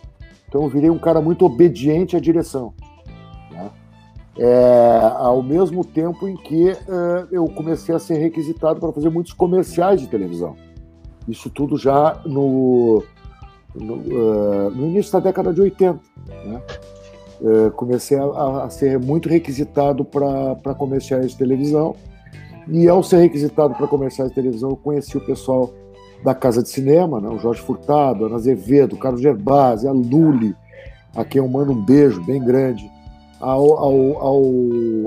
Então eu virei um cara muito obediente à direção. É, ao mesmo tempo em que é, eu comecei a ser requisitado para fazer muitos comerciais de televisão. Isso tudo já no, no, uh, no início da década de 80. Né? É, comecei a, a, ser muito requisitado para comerciais de televisão. E ao ser requisitado para comerciais de televisão, eu conheci o pessoal da Casa de Cinema, né? o Jorge Furtado, a Ana Azevedo, o Carlos Gerbasi, a Luli, a quem eu mando um beijo bem grande, ao, ao, ao,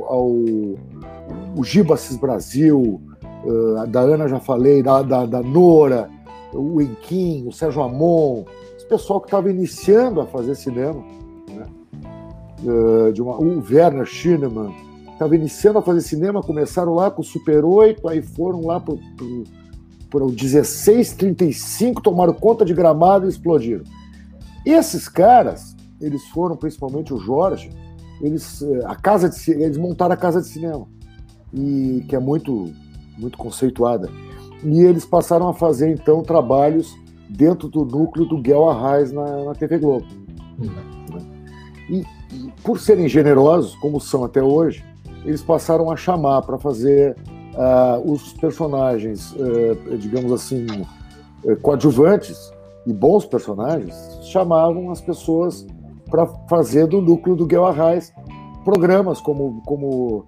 ao Gibasis Brasil, uh, da Ana já falei, da, da, da Nora, o Enquim, o Sérgio Amon, esse pessoal que estava iniciando a fazer cinema. Né? uh, de uma, o Werner Schienemann, estava iniciando a fazer cinema, começaram lá com o Super 8, aí foram lá para o 1635, tomaram conta de gramado e explodiram. Esses caras, eles foram, principalmente o Jorge, eles, eh, a casa de, eles montaram a casa de cinema, e, que é muito, muito conceituada. E eles passaram a fazer, então, trabalhos dentro do núcleo do Guel Arraes na, na TV Globo. Uhum. E, e, por serem generosos, como são até hoje, eles passaram a chamar para fazer uh, os personagens, uh, digamos assim, uh, coadjuvantes e bons personagens, chamavam as pessoas para fazer do núcleo do Guel Arraes programas como, como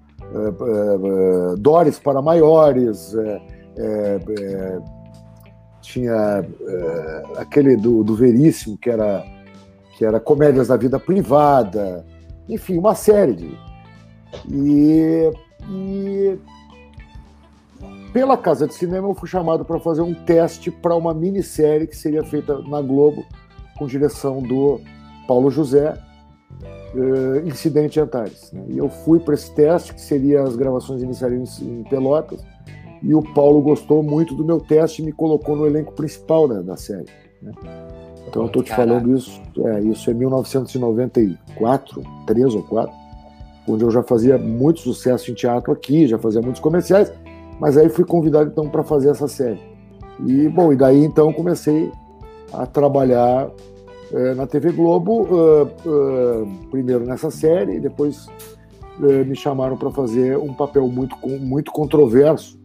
Dores para Maiores, tinha aquele do, do Veríssimo, que era, que era Comédias da Vida Privada, enfim, uma série de, e, e pela Casa de Cinema eu fui chamado para fazer um teste para uma minissérie que seria feita na Globo com direção do Paulo José, uh, Incidente Antares. Né? E eu fui para esse teste, que seria as gravações iniciariam em, em Pelotas, e o Paulo gostou muito do meu teste e me colocou no elenco principal né, da série. Né? Então eu estou te falando isso, é, isso é 1994, 3 ou 4 onde eu já fazia muito sucesso em teatro aqui, já fazia muitos comerciais, mas aí fui convidado então para fazer essa série. E bom, e daí então comecei a trabalhar na TV Globo, uh, uh, primeiro nessa série, depois me chamaram para fazer um papel muito, muito controverso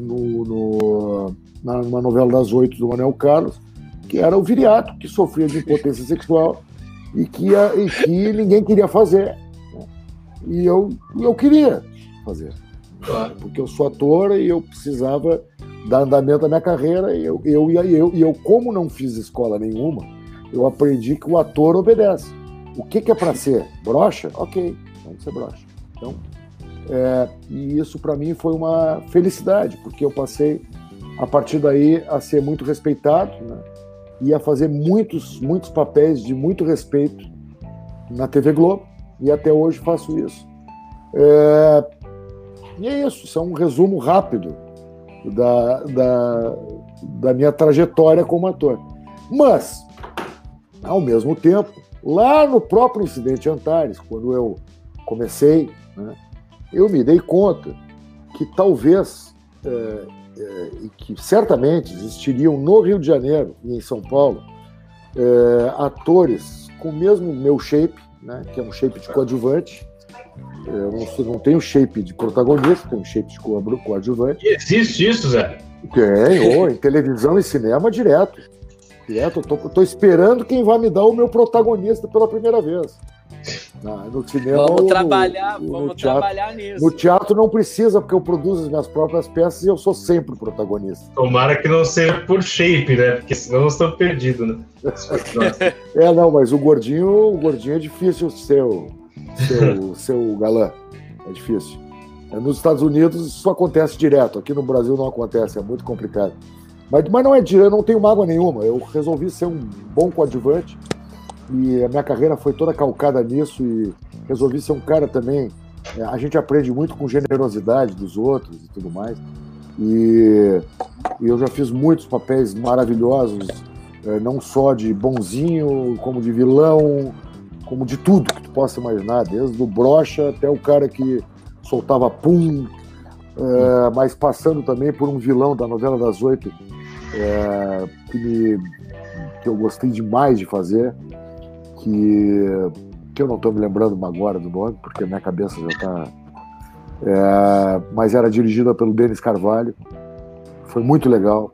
no, no, na, numa novela das oito do Manuel Carlos, que era o Viriato, que sofria de impotência sexual e que, e que ninguém queria fazer. E eu, eu queria fazer. Porque eu sou ator e eu precisava dar andamento à minha carreira. E eu, eu, eu, eu, como não fiz escola nenhuma, eu aprendi que o ator obedece. O que, que é para ser? Brocha? Ok, vamos ser brocha. Então, é, e isso para mim foi uma felicidade, porque eu passei a partir daí a ser muito respeitado né? e a fazer muitos, muitos papéis de muito respeito na TV Globo e até hoje faço isso. É... E é isso, isso é um resumo rápido da, da, da minha trajetória como ator. Mas, ao mesmo tempo, lá no próprio incidente Antares, quando eu comecei, né, eu me dei conta que talvez, é, é, que certamente existiriam no Rio de Janeiro e em São Paulo, é, atores com o mesmo meu shape, né, que é um shape de coadjuvante. Eu não, não tenho shape de protagonista, tenho shape de coadjuvante. Existe isso, Zé? Tem, oh, em televisão e cinema direto. Direto, eu tô, tô, esperando quem vai me dar o meu protagonista pela primeira vez. no cinema, vamos trabalhar, no, vamos teatro, trabalhar nisso. No teatro não precisa, porque eu produzo as minhas próprias peças e eu sou sempre o protagonista. Tomara que não seja por shape, né? Porque senão nós estamos perdidos, né? é, não, mas o gordinho, o gordinho é difícil ser o seu, seu galã. É difícil. É, nos Estados Unidos isso acontece direto, aqui no Brasil não acontece, é muito complicado. Mas, mas não é eu não tenho mágoa nenhuma. Eu resolvi ser um bom coadjuvante e a minha carreira foi toda calcada nisso e resolvi ser um cara também. É, a gente aprende muito com generosidade dos outros e tudo mais. E, e eu já fiz muitos papéis maravilhosos, é, não só de bonzinho, como de vilão, como de tudo que tu possa imaginar, desde o brocha até o cara que soltava pum, é, mas passando também por um vilão da novela das oito é, que, me, que eu gostei demais de fazer que, que eu não estou me lembrando agora do nome, porque minha cabeça já está. É, mas era dirigida pelo Denis Carvalho. Foi muito legal.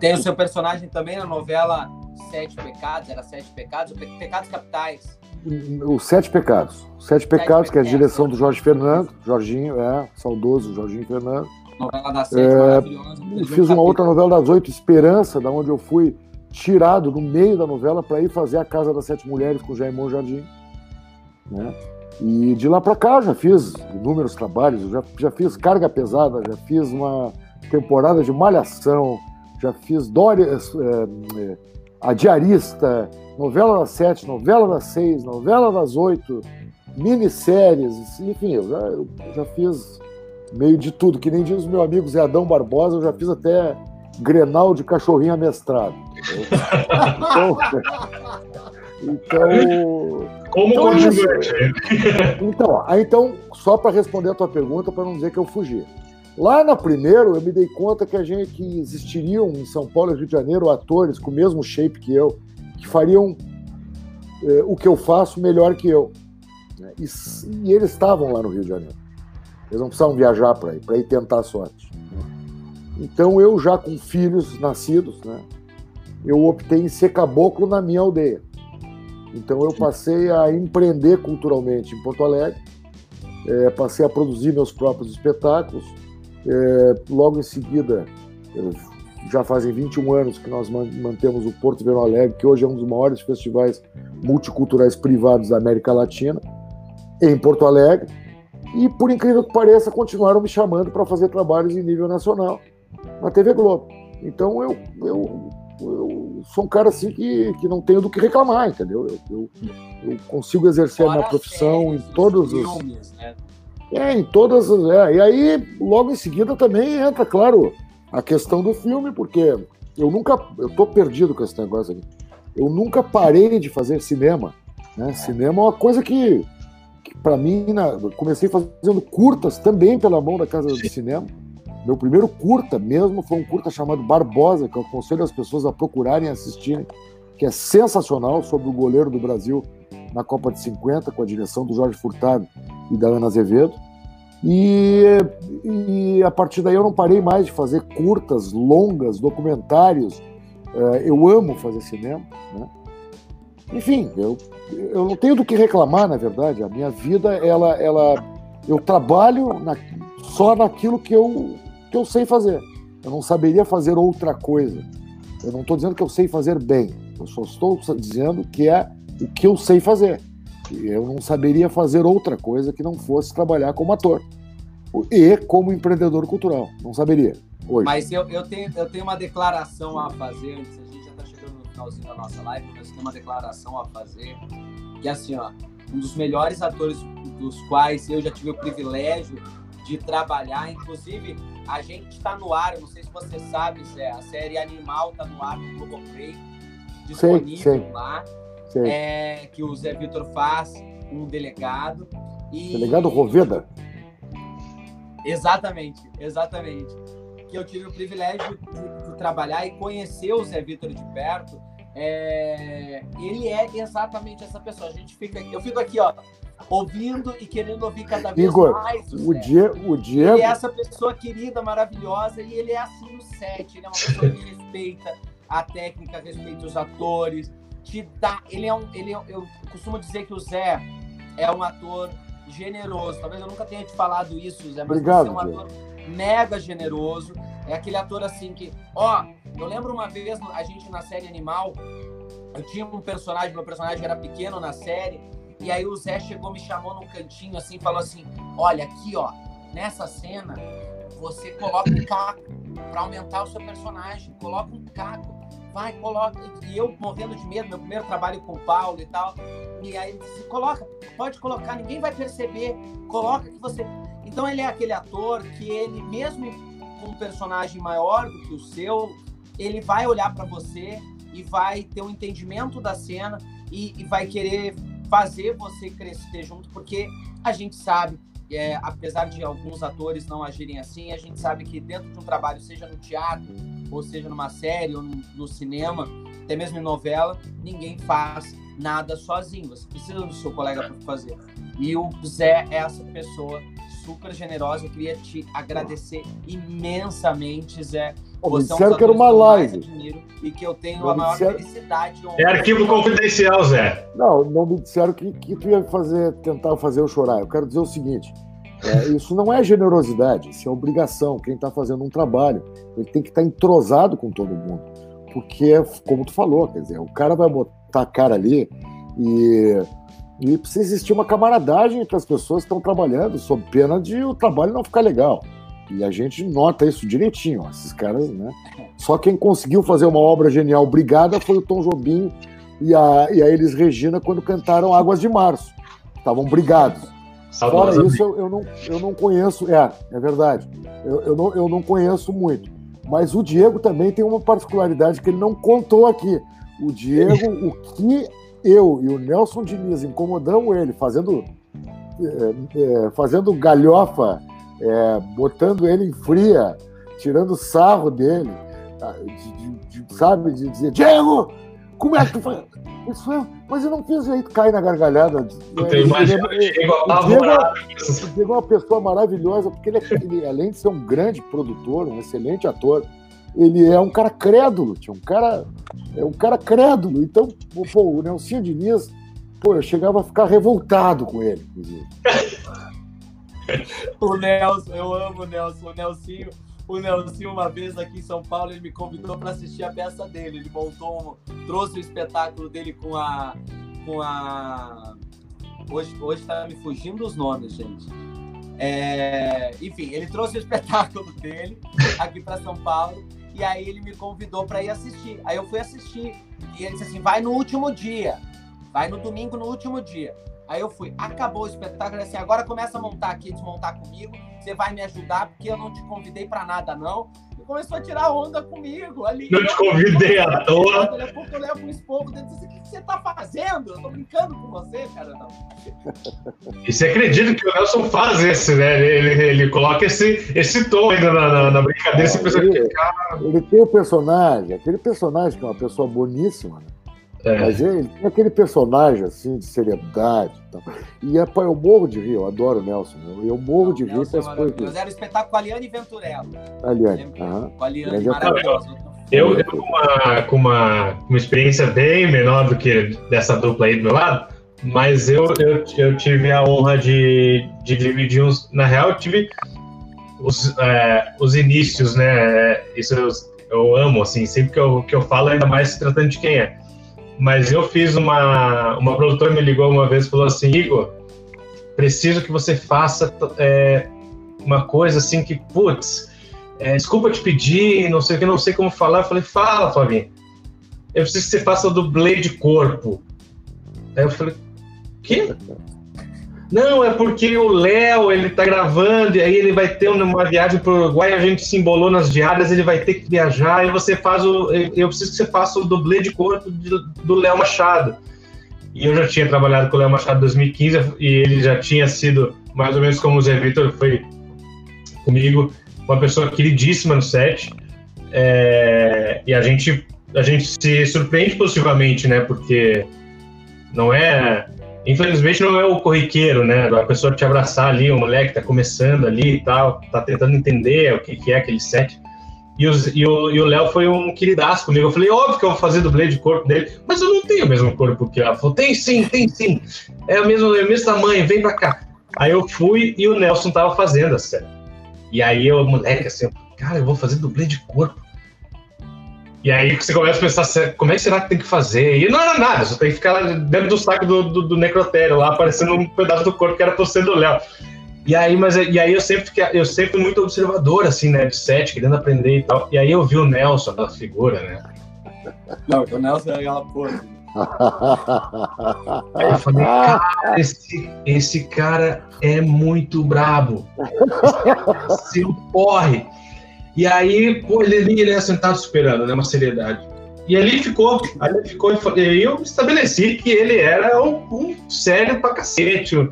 Tem o seu personagem também na novela Sete Pecados, era Sete Pecados, Pecados Capitais. Os Sete Pecados. Sete, Sete Pecados, que é a direção do Jorge Fernando, Jorginho, é, saudoso Jorginho Fernando. Novela das Sete, é, maravilhosa. Fiz uma outra novela das Oito, Esperança, da onde eu fui tirado no meio da novela para ir fazer a Casa das Sete Mulheres com o Jaimon Jardim. Né? E de lá para cá já fiz inúmeros trabalhos, já, já fiz carga pesada, já fiz uma temporada de malhação, já fiz Dória, é, é, A Diarista, novela das sete, novela das seis, novela das oito, minisséries, enfim, eu já, eu já fiz meio de tudo, que nem diz o meu amigo Zé Adão Barbosa, eu já fiz até Grenal de cachorrinho amestrado. Então, então, Como então, conjugante. então, então só para responder a tua pergunta, para não dizer que eu fugi. Lá na primeiro, eu me dei conta que a gente que existiriam em São Paulo e Rio de Janeiro atores com o mesmo shape que eu, que fariam eh, o que eu faço melhor que eu. E, e eles estavam lá no Rio de Janeiro. Eles não precisavam viajar para ir, para ir tentar a sorte. Então eu já com filhos nascidos, né, eu optei em ser caboclo na minha aldeia. Então eu passei a empreender culturalmente em Porto Alegre, eh, passei a produzir meus próprios espetáculos. Eh, logo em seguida, eh, já fazem 21 anos que nós man- mantemos o Porto Verão Alegre, que hoje é um dos maiores festivais multiculturais privados da América Latina, em Porto Alegre. E, por incrível que pareça, continuaram me chamando para fazer trabalhos em nível nacional na TV Globo. Então, eu, eu, eu sou um cara assim que, que não tenho do que reclamar, entendeu? Eu, eu, eu consigo exercer a Fora minha profissão séries, em todos os. filmes, né? É, em todas as. É. E aí, logo em seguida, também entra, claro, a questão do filme, porque eu nunca. Eu tô perdido com esse negócio aqui. Eu nunca parei de fazer cinema. Né? Cinema é uma coisa que, que para mim, na, comecei fazendo curtas também pela mão da Casa de Cinema. Meu primeiro curta mesmo foi um curta chamado Barbosa, que eu aconselho as pessoas a procurarem e assistirem, que é sensacional, sobre o goleiro do Brasil na Copa de 50, com a direção do Jorge Furtado e da Ana Azevedo. E, e a partir daí eu não parei mais de fazer curtas, longas, documentários. Eh, Eu amo fazer cinema. Né? Enfim, eu, eu não tenho do que reclamar, na verdade. A minha vida, ela, ela, eu trabalho na- só naquilo que eu, que eu sei fazer. Eu não saberia fazer outra coisa. Eu não estou dizendo que eu sei fazer bem. Eu só estou dizendo que é o que eu sei fazer. Eu não saberia fazer outra coisa que não fosse trabalhar como ator e como empreendedor cultural. Não saberia. Hoje. Mas eu, eu, tenho, eu tenho uma declaração a fazer antes. A gente já está chegando no finalzinho da nossa live, mas eu tenho uma declaração a fazer. Que é assim, ó, um dos melhores atores dos quais eu já tive o privilégio de trabalhar. Inclusive, a gente está no ar, eu não sei se você sabe, Zé, a série Animal está no ar no Globoplay, disponível sei. lá. É, que o Zé Vitor faz, um delegado. E... Delegado Roveda. Exatamente, exatamente. Que eu tive o privilégio de, de trabalhar e conhecer o Zé Vitor de perto. É, Ele é exatamente essa pessoa. A gente fica, eu fico aqui, ó, ouvindo e querendo ouvir cada vez Igor, mais o O, Zé. Die, o Diego. Ele é essa pessoa querida, maravilhosa, e ele é assim no set. Ele é uma pessoa que respeita a técnica, respeita os atores, te dá. Ele é um. Ele é- eu costumo dizer que o Zé é um ator generoso. Talvez eu nunca tenha te falado isso, Zé, mas Obrigado, você é um ator mega generoso. É aquele ator assim que. Ó, eu lembro uma vez, a gente na série Animal, eu tinha um personagem, meu personagem era pequeno na série, e aí o Zé chegou, me chamou num cantinho assim falou assim: Olha, aqui, ó, nessa cena, você coloca um caco pra aumentar o seu personagem. Coloca um caco. Vai, coloca. E eu morrendo de medo, meu primeiro trabalho com o Paulo e tal. E aí ele disse: coloca, pode colocar, ninguém vai perceber. Coloca que você. Então ele é aquele ator que ele, mesmo com um personagem maior do que o seu, ele vai olhar pra você e vai ter um entendimento da cena e, e vai querer fazer você crescer junto, porque a gente sabe, é, apesar de alguns atores não agirem assim, a gente sabe que dentro de um trabalho, seja no teatro, ou seja numa série, ou no, cinema, até mesmo em novela, ninguém faz nada sozinho. Você precisa do seu colega para fazer. E o Zé é essa pessoa super generosa. Eu queria te agradecer imensamente, Zé. Você é um que era uma live. e que eu tenho Não, a maior disseram- felicidade. e É arquivo de- confidencial, Zé. Não, não me disseram que, que tu ia fazer, tentar fazer eu chorar. Eu quero dizer o seguinte: é, isso não é generosidade, isso é obrigação. Quem está fazendo um trabalho, ele tem que estar entrosado com todo mundo. Porque, como tu falou, quer dizer, o cara vai botar a cara ali e, e precisa existir uma camaradagem entre as pessoas que estão trabalhando, sob pena de o trabalho não ficar legal. E a gente nota isso direitinho, ó, esses caras, né? Só quem conseguiu fazer uma obra genial Brigada foi o Tom Jobim e a, e a Elis Regina quando cantaram Águas de Março. Estavam brigados. Fora isso, eu, eu, não, eu não conheço. É, é verdade. Eu, eu, não, eu não conheço muito. Mas o Diego também tem uma particularidade que ele não contou aqui. O Diego, o que eu e o Nelson Diniz incomodamos ele, fazendo, é, é, fazendo galhofa, é, botando ele em fria, tirando sarro dele, tá, de, de, de, sabe? De dizer, Diego, como é que tu faz? Isso é, mas eu não fiz jeito, cai na gargalhada. Eu é, imagino o Diego. O Diego é uma pessoa maravilhosa, porque ele, ele, além de ser um grande produtor, um excelente ator, ele é um cara crédulo, tinha um cara é um cara crédulo. Então, pô, o Nelson Diniz, pô, eu chegava a ficar revoltado com ele, inclusive. o Nelson, eu amo o Nelson, o Nelsinho. O Nelson, uma vez aqui em São Paulo, ele me convidou para assistir a peça dele. Ele montou, um, trouxe o espetáculo dele com a. Com a... Hoje, hoje tá me fugindo os nomes, gente. É... Enfim, ele trouxe o espetáculo dele aqui para São Paulo e aí ele me convidou para ir assistir. Aí eu fui assistir. E ele disse assim: vai no último dia. Vai no domingo, no último dia. Aí eu fui, acabou o espetáculo, assim, agora começa a montar aqui, desmontar comigo, você vai me ajudar, porque eu não te convidei para nada, não começou a tirar onda comigo ali. Não te convidei à toa. Daqui a pouco eu levo um esporro dentro assim, o que você tá fazendo? Eu tô brincando com você, cara. Não. E você acredita que o Nelson faz esse, né? Ele, ele, ele coloca esse, esse tom ainda na, na, na brincadeira. É, ele, que, cara... ele tem o personagem, aquele personagem que é uma pessoa boníssima, né? É. Mas ele tem aquele personagem assim de seriedade e tal. E é, eu morro de rir, eu adoro o Nelson. Eu, eu morro Não, de rir com as é coisas. Mas era o espetáculo com a Aliane Venturella. Aliane, aham. Com a Aliane, maravilhosa. Eu, eu com, uma, com uma, uma experiência bem menor do que dessa dupla aí do meu lado, mas eu, eu, eu tive a honra de, de dividir uns. Na real, eu tive os, é, os inícios, né? Isso eu, eu amo, assim, sempre que eu, que eu falo, ainda mais se tratando de quem é mas eu fiz uma. Uma produtora me ligou uma vez e falou assim: Igor, preciso que você faça é, uma coisa assim que, putz, é, desculpa te pedir, não sei o que, não sei como falar. Eu falei: fala, Flavinho. Eu preciso que você faça o dublê de corpo. Aí eu falei: quê? Não, é porque o Léo, ele tá gravando, e aí ele vai ter uma viagem pro Uruguai, a gente se embolou nas diárias, ele vai ter que viajar, e você faz o. Eu preciso que você faça o dublê de corpo do Léo Machado. E eu já tinha trabalhado com o Léo Machado em 2015, e ele já tinha sido, mais ou menos como o Zé Vitor foi comigo, uma pessoa queridíssima no set. É, e a gente, a gente se surpreende positivamente, né? Porque não é Infelizmente não é o corriqueiro, né? A pessoa te abraçar ali, o moleque tá começando ali e tal, tá tentando entender o que, que é aquele set. E, os, e, o, Léo foi um queridaço comigo. Eu falei, óbvio que eu vou fazer dublê de corpo dele, mas eu não tenho o mesmo corpo que ela. Falou, tem sim, tem sim. É o mesmo, é o mesmo tamanho, vem pra cá. Aí eu fui e o Nelson tava fazendo a. E aí eu, moleque, assim, cara, eu vou fazer dublê de corpo. E aí você começa a pensar, como é que será que tem que fazer? E não era nada, só tem que ficar dentro do saco do, do, do necrotério lá, aparecendo um pedaço do corpo que era ser do Léo. E aí, mas e aí eu sempre fiquei, eu sempre fui muito observador, assim, né, de set, querendo aprender e tal. E aí eu vi o Nelson, aquela figura, né? Não, o Nelson é aquela porra. Aí eu falei, cara, esse, esse cara é muito brabo. Esse, esse porre. E aí, pô, ele, ele é sentado esperando, né? Uma seriedade. E ali ficou, ali ficou, e aí eu estabeleci que ele era um, um sério pra cacete.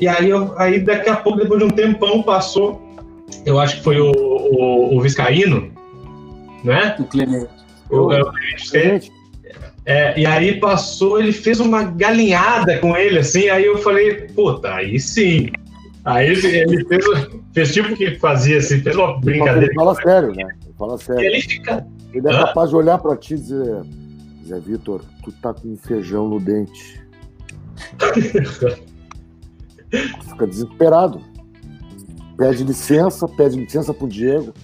E aí, eu, aí daqui a pouco, depois de um tempão, passou, eu acho que foi o, o, o Viscaíno, né? O Clemente. O, o Clemente. É, e aí passou, ele fez uma galinhada com ele, assim, aí eu falei, puta, aí sim. Aí ele fez, fez tipo que fazia assim, fez uma brincadeira. Ele fala sério, né? Ele fala sério. Ele, fica... ele é capaz de olhar pra ti e dizer, Zé Vitor, tu tá com feijão no dente. fica desesperado. Pede licença, pede licença pro Diego,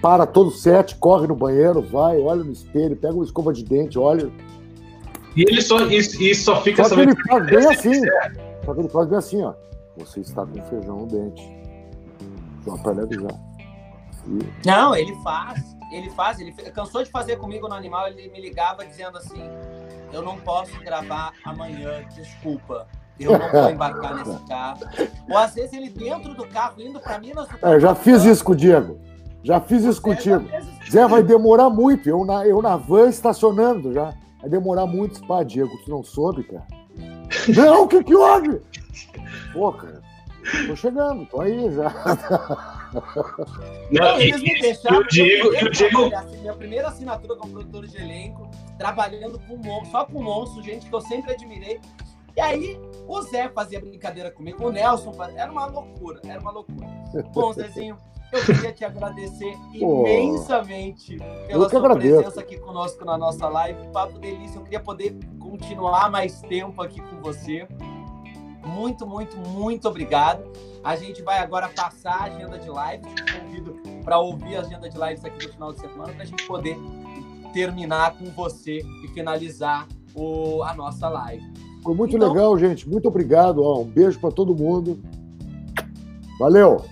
para todo set, corre no banheiro, vai, olha no espelho, pega uma escova de dente, olha. E ele só, e, e só fica só sabendo. Ele faz bem assim. Só que ele faz bem assim, ó. Você está com feijão no dente. Só para lhe avisar. Não, ele faz. Ele faz, ele cansou de fazer comigo no animal, ele me ligava dizendo assim: eu não posso gravar amanhã, desculpa. Eu não vou embarcar nesse carro. Ou às vezes ele dentro do carro, indo para Minas. É, eu já fiz isso com o Diego. Já fiz isso contigo. Zé, vai demorar muito. Eu na, eu na van estacionando já. Vai demorar muito. Pá, Diego, tu não soube, cara? não, o que que houve? Pô, cara, tô chegando, tô aí já. Não, eles me deixaram. E o Diego. E o Diego... Minha primeira assinatura como produtor de elenco, trabalhando com monstro, só com monstro, gente que eu sempre admirei. E aí, o Zé fazia brincadeira comigo, o Nelson fazia. Era uma loucura, era uma loucura. Bom, Zezinho, eu queria te agradecer Pô, imensamente pela sua agradeço. presença aqui conosco na nossa live. Papo delícia. Eu queria poder continuar mais tempo aqui com você. Muito, muito, muito obrigado. A gente vai agora passar a agenda de lives. Te convido para ouvir a agenda de lives aqui no final de semana para a gente poder terminar com você e finalizar o, a nossa live. Foi muito então, legal, gente. Muito obrigado. Ó, um beijo para todo mundo. Valeu.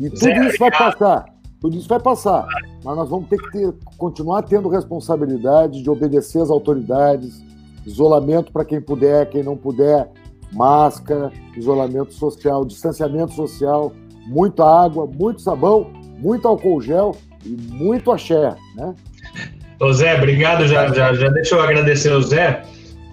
E tudo Zé, isso vai passar. Tudo isso vai passar. Mas nós vamos ter que ter, continuar tendo responsabilidade de obedecer às autoridades, isolamento para quem puder, quem não puder, máscara, isolamento social, distanciamento social, muita água, muito sabão, muito álcool gel e muito axé, né? Ô Zé, obrigado, já, já, já deixa eu agradecer ao Zé.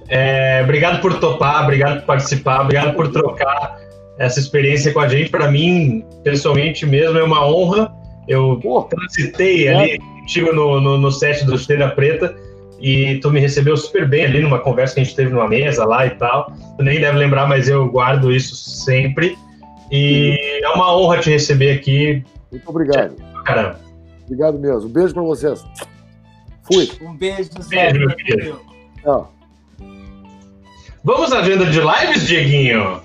É, obrigado por topar, obrigado por participar, obrigado por trocar essa experiência com a gente. Para mim, pessoalmente mesmo, é uma honra. Eu transitei é. ali contigo no, no, no set do Esteira Preta e tu me recebeu super bem ali numa conversa que a gente teve numa mesa lá e tal. Tu nem deve lembrar, mas eu guardo isso sempre. E é uma honra te receber aqui. Muito obrigado. Caramba. Obrigado mesmo. Um beijo para vocês. Fui. Um beijo, Zé. Beijo, meu querido. Tchau. Vamos à agenda de lives, Dieguinho?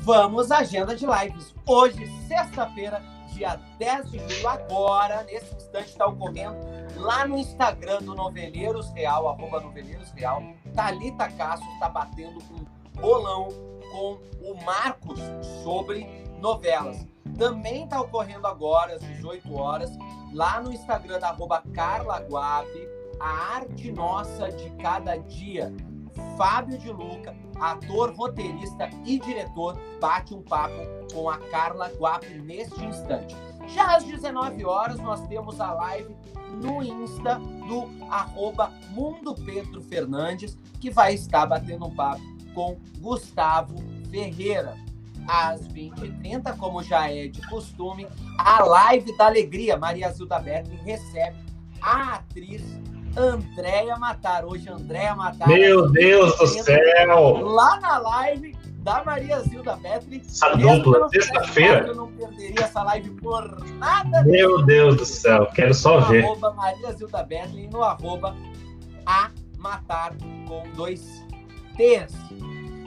Vamos à agenda de lives. Hoje, sexta-feira, dia 10 de julho, agora, nesse instante, está ocorrendo lá no Instagram do Noveleiros Real, arroba Noveleiros Real. Thalita Castro está batendo um bolão com o Marcos sobre novelas. Também está ocorrendo agora, às 18 horas, lá no Instagram da arroba Carla Guape, a arte nossa de cada dia. Fábio de Luca, ator, roteirista e diretor, bate um papo com a Carla Guape neste instante. Já às 19 horas, nós temos a live no Insta do arroba Mundo Pedro Fernandes, que vai estar batendo um papo com Gustavo Ferreira. Às 20h30, como já é de costume, a live da alegria. Maria Zilda Berni recebe a atriz Andréia Matar. Hoje, Andréia Matar. Meu Deus do céu! Lá na live da Maria Zilda Petri. Essa dupla, sexta-feira. Eu não perderia essa live por nada. Meu Deus do céu, quero só no ver. Arroba Maria Zilda Betli no arroba a matar com dois T's.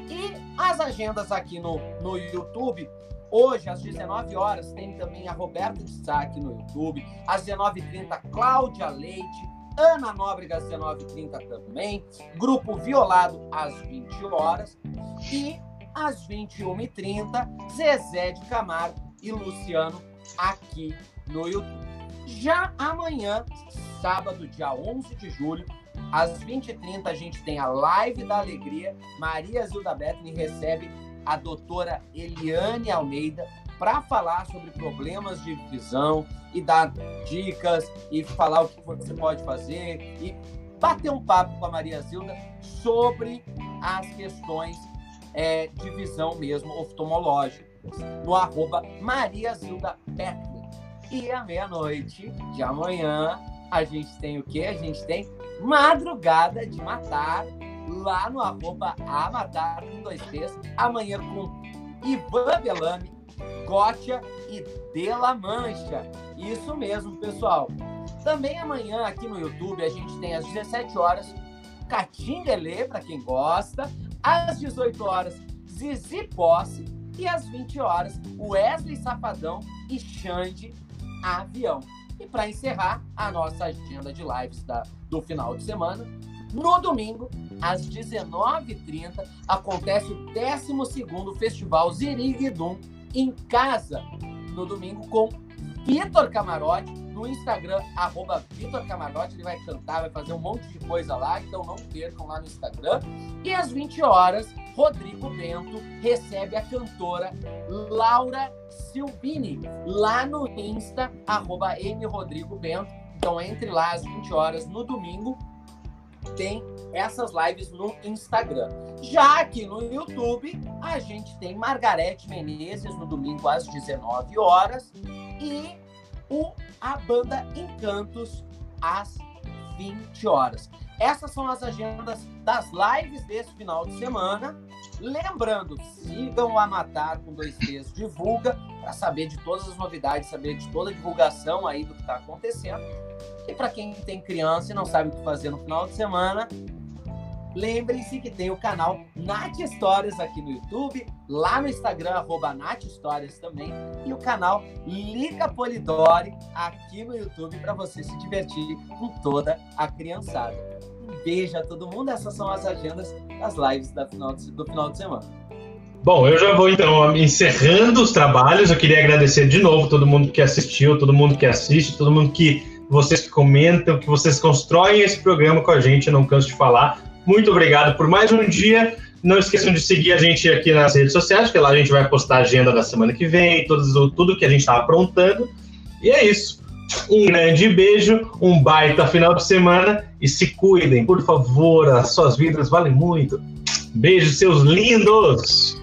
E as agendas aqui no, no YouTube. Hoje, às 19 horas, tem também a Roberta de Saque no YouTube. Às 19h30, Cláudia Leite. Ana Nóbrega às 19h30 também. Grupo Violado às 20 horas. E às 21h30, Zezé de Camargo e Luciano aqui no YouTube. Já amanhã, sábado, dia 11 de julho, às 20h30, a gente tem a Live da Alegria. Maria Zilda Bethany recebe a doutora Eliane Almeida para falar sobre problemas de visão e dar dicas e falar o que você pode fazer e bater um papo com a Maria Zilda sobre as questões é, de visão mesmo oftalmológica, no arroba Maria Zilda. E à meia-noite de amanhã, a gente tem o quê? A gente tem Madrugada de Matar, lá no arroba Amatar dois amanhã com Ivan Belami, Gótia e Dela Mancha. Isso mesmo, pessoal. Também amanhã aqui no YouTube a gente tem às 17 horas Catinguelê, para quem gosta, às 18 horas, Zizi Posse. E às 20 horas, Wesley Safadão e Xande Avião. E para encerrar a nossa agenda de lives da, do final de semana, no domingo, às 19h30, acontece o 12 Festival Ziriguidum em casa. No domingo, com Vitor Camarote, no Instagram, arroba Vitor Camarote, ele vai cantar, vai fazer um monte de coisa lá, então não percam lá no Instagram. E às 20 horas, Rodrigo Bento recebe a cantora Laura Silvini, lá no Insta, arroba M Rodrigo Bento. Então entre lá às 20 horas no domingo, tem essas lives no Instagram. Já aqui no YouTube, a gente tem Margarete Menezes no domingo às 19 horas e o, a banda Encantos às 20 horas. Essas são as agendas das lives desse final de semana. Lembrando, sigam a Matar com dois T's, divulga para saber de todas as novidades, saber de toda a divulgação aí do que está acontecendo. E para quem tem criança e não sabe o que fazer no final de semana, lembrem-se que tem o canal Nath Histórias aqui no YouTube, lá no Instagram, arroba Nath Histórias também, e o canal Lica Polidori aqui no YouTube para você se divertir com toda a criançada. Um beijo a todo mundo, essas são as agendas das lives da final de, do final de semana. Bom, eu já vou então encerrando os trabalhos. Eu queria agradecer de novo todo mundo que assistiu, todo mundo que assiste, todo mundo que vocês comentam, que vocês constroem esse programa com a gente, eu não canso de falar. Muito obrigado por mais um dia. Não esqueçam de seguir a gente aqui nas redes sociais, que lá a gente vai postar a agenda da semana que vem, tudo, tudo que a gente está aprontando. E é isso. Um grande beijo, um baita final de semana e se cuidem, por favor, as suas vidas valem muito. Beijo, seus lindos!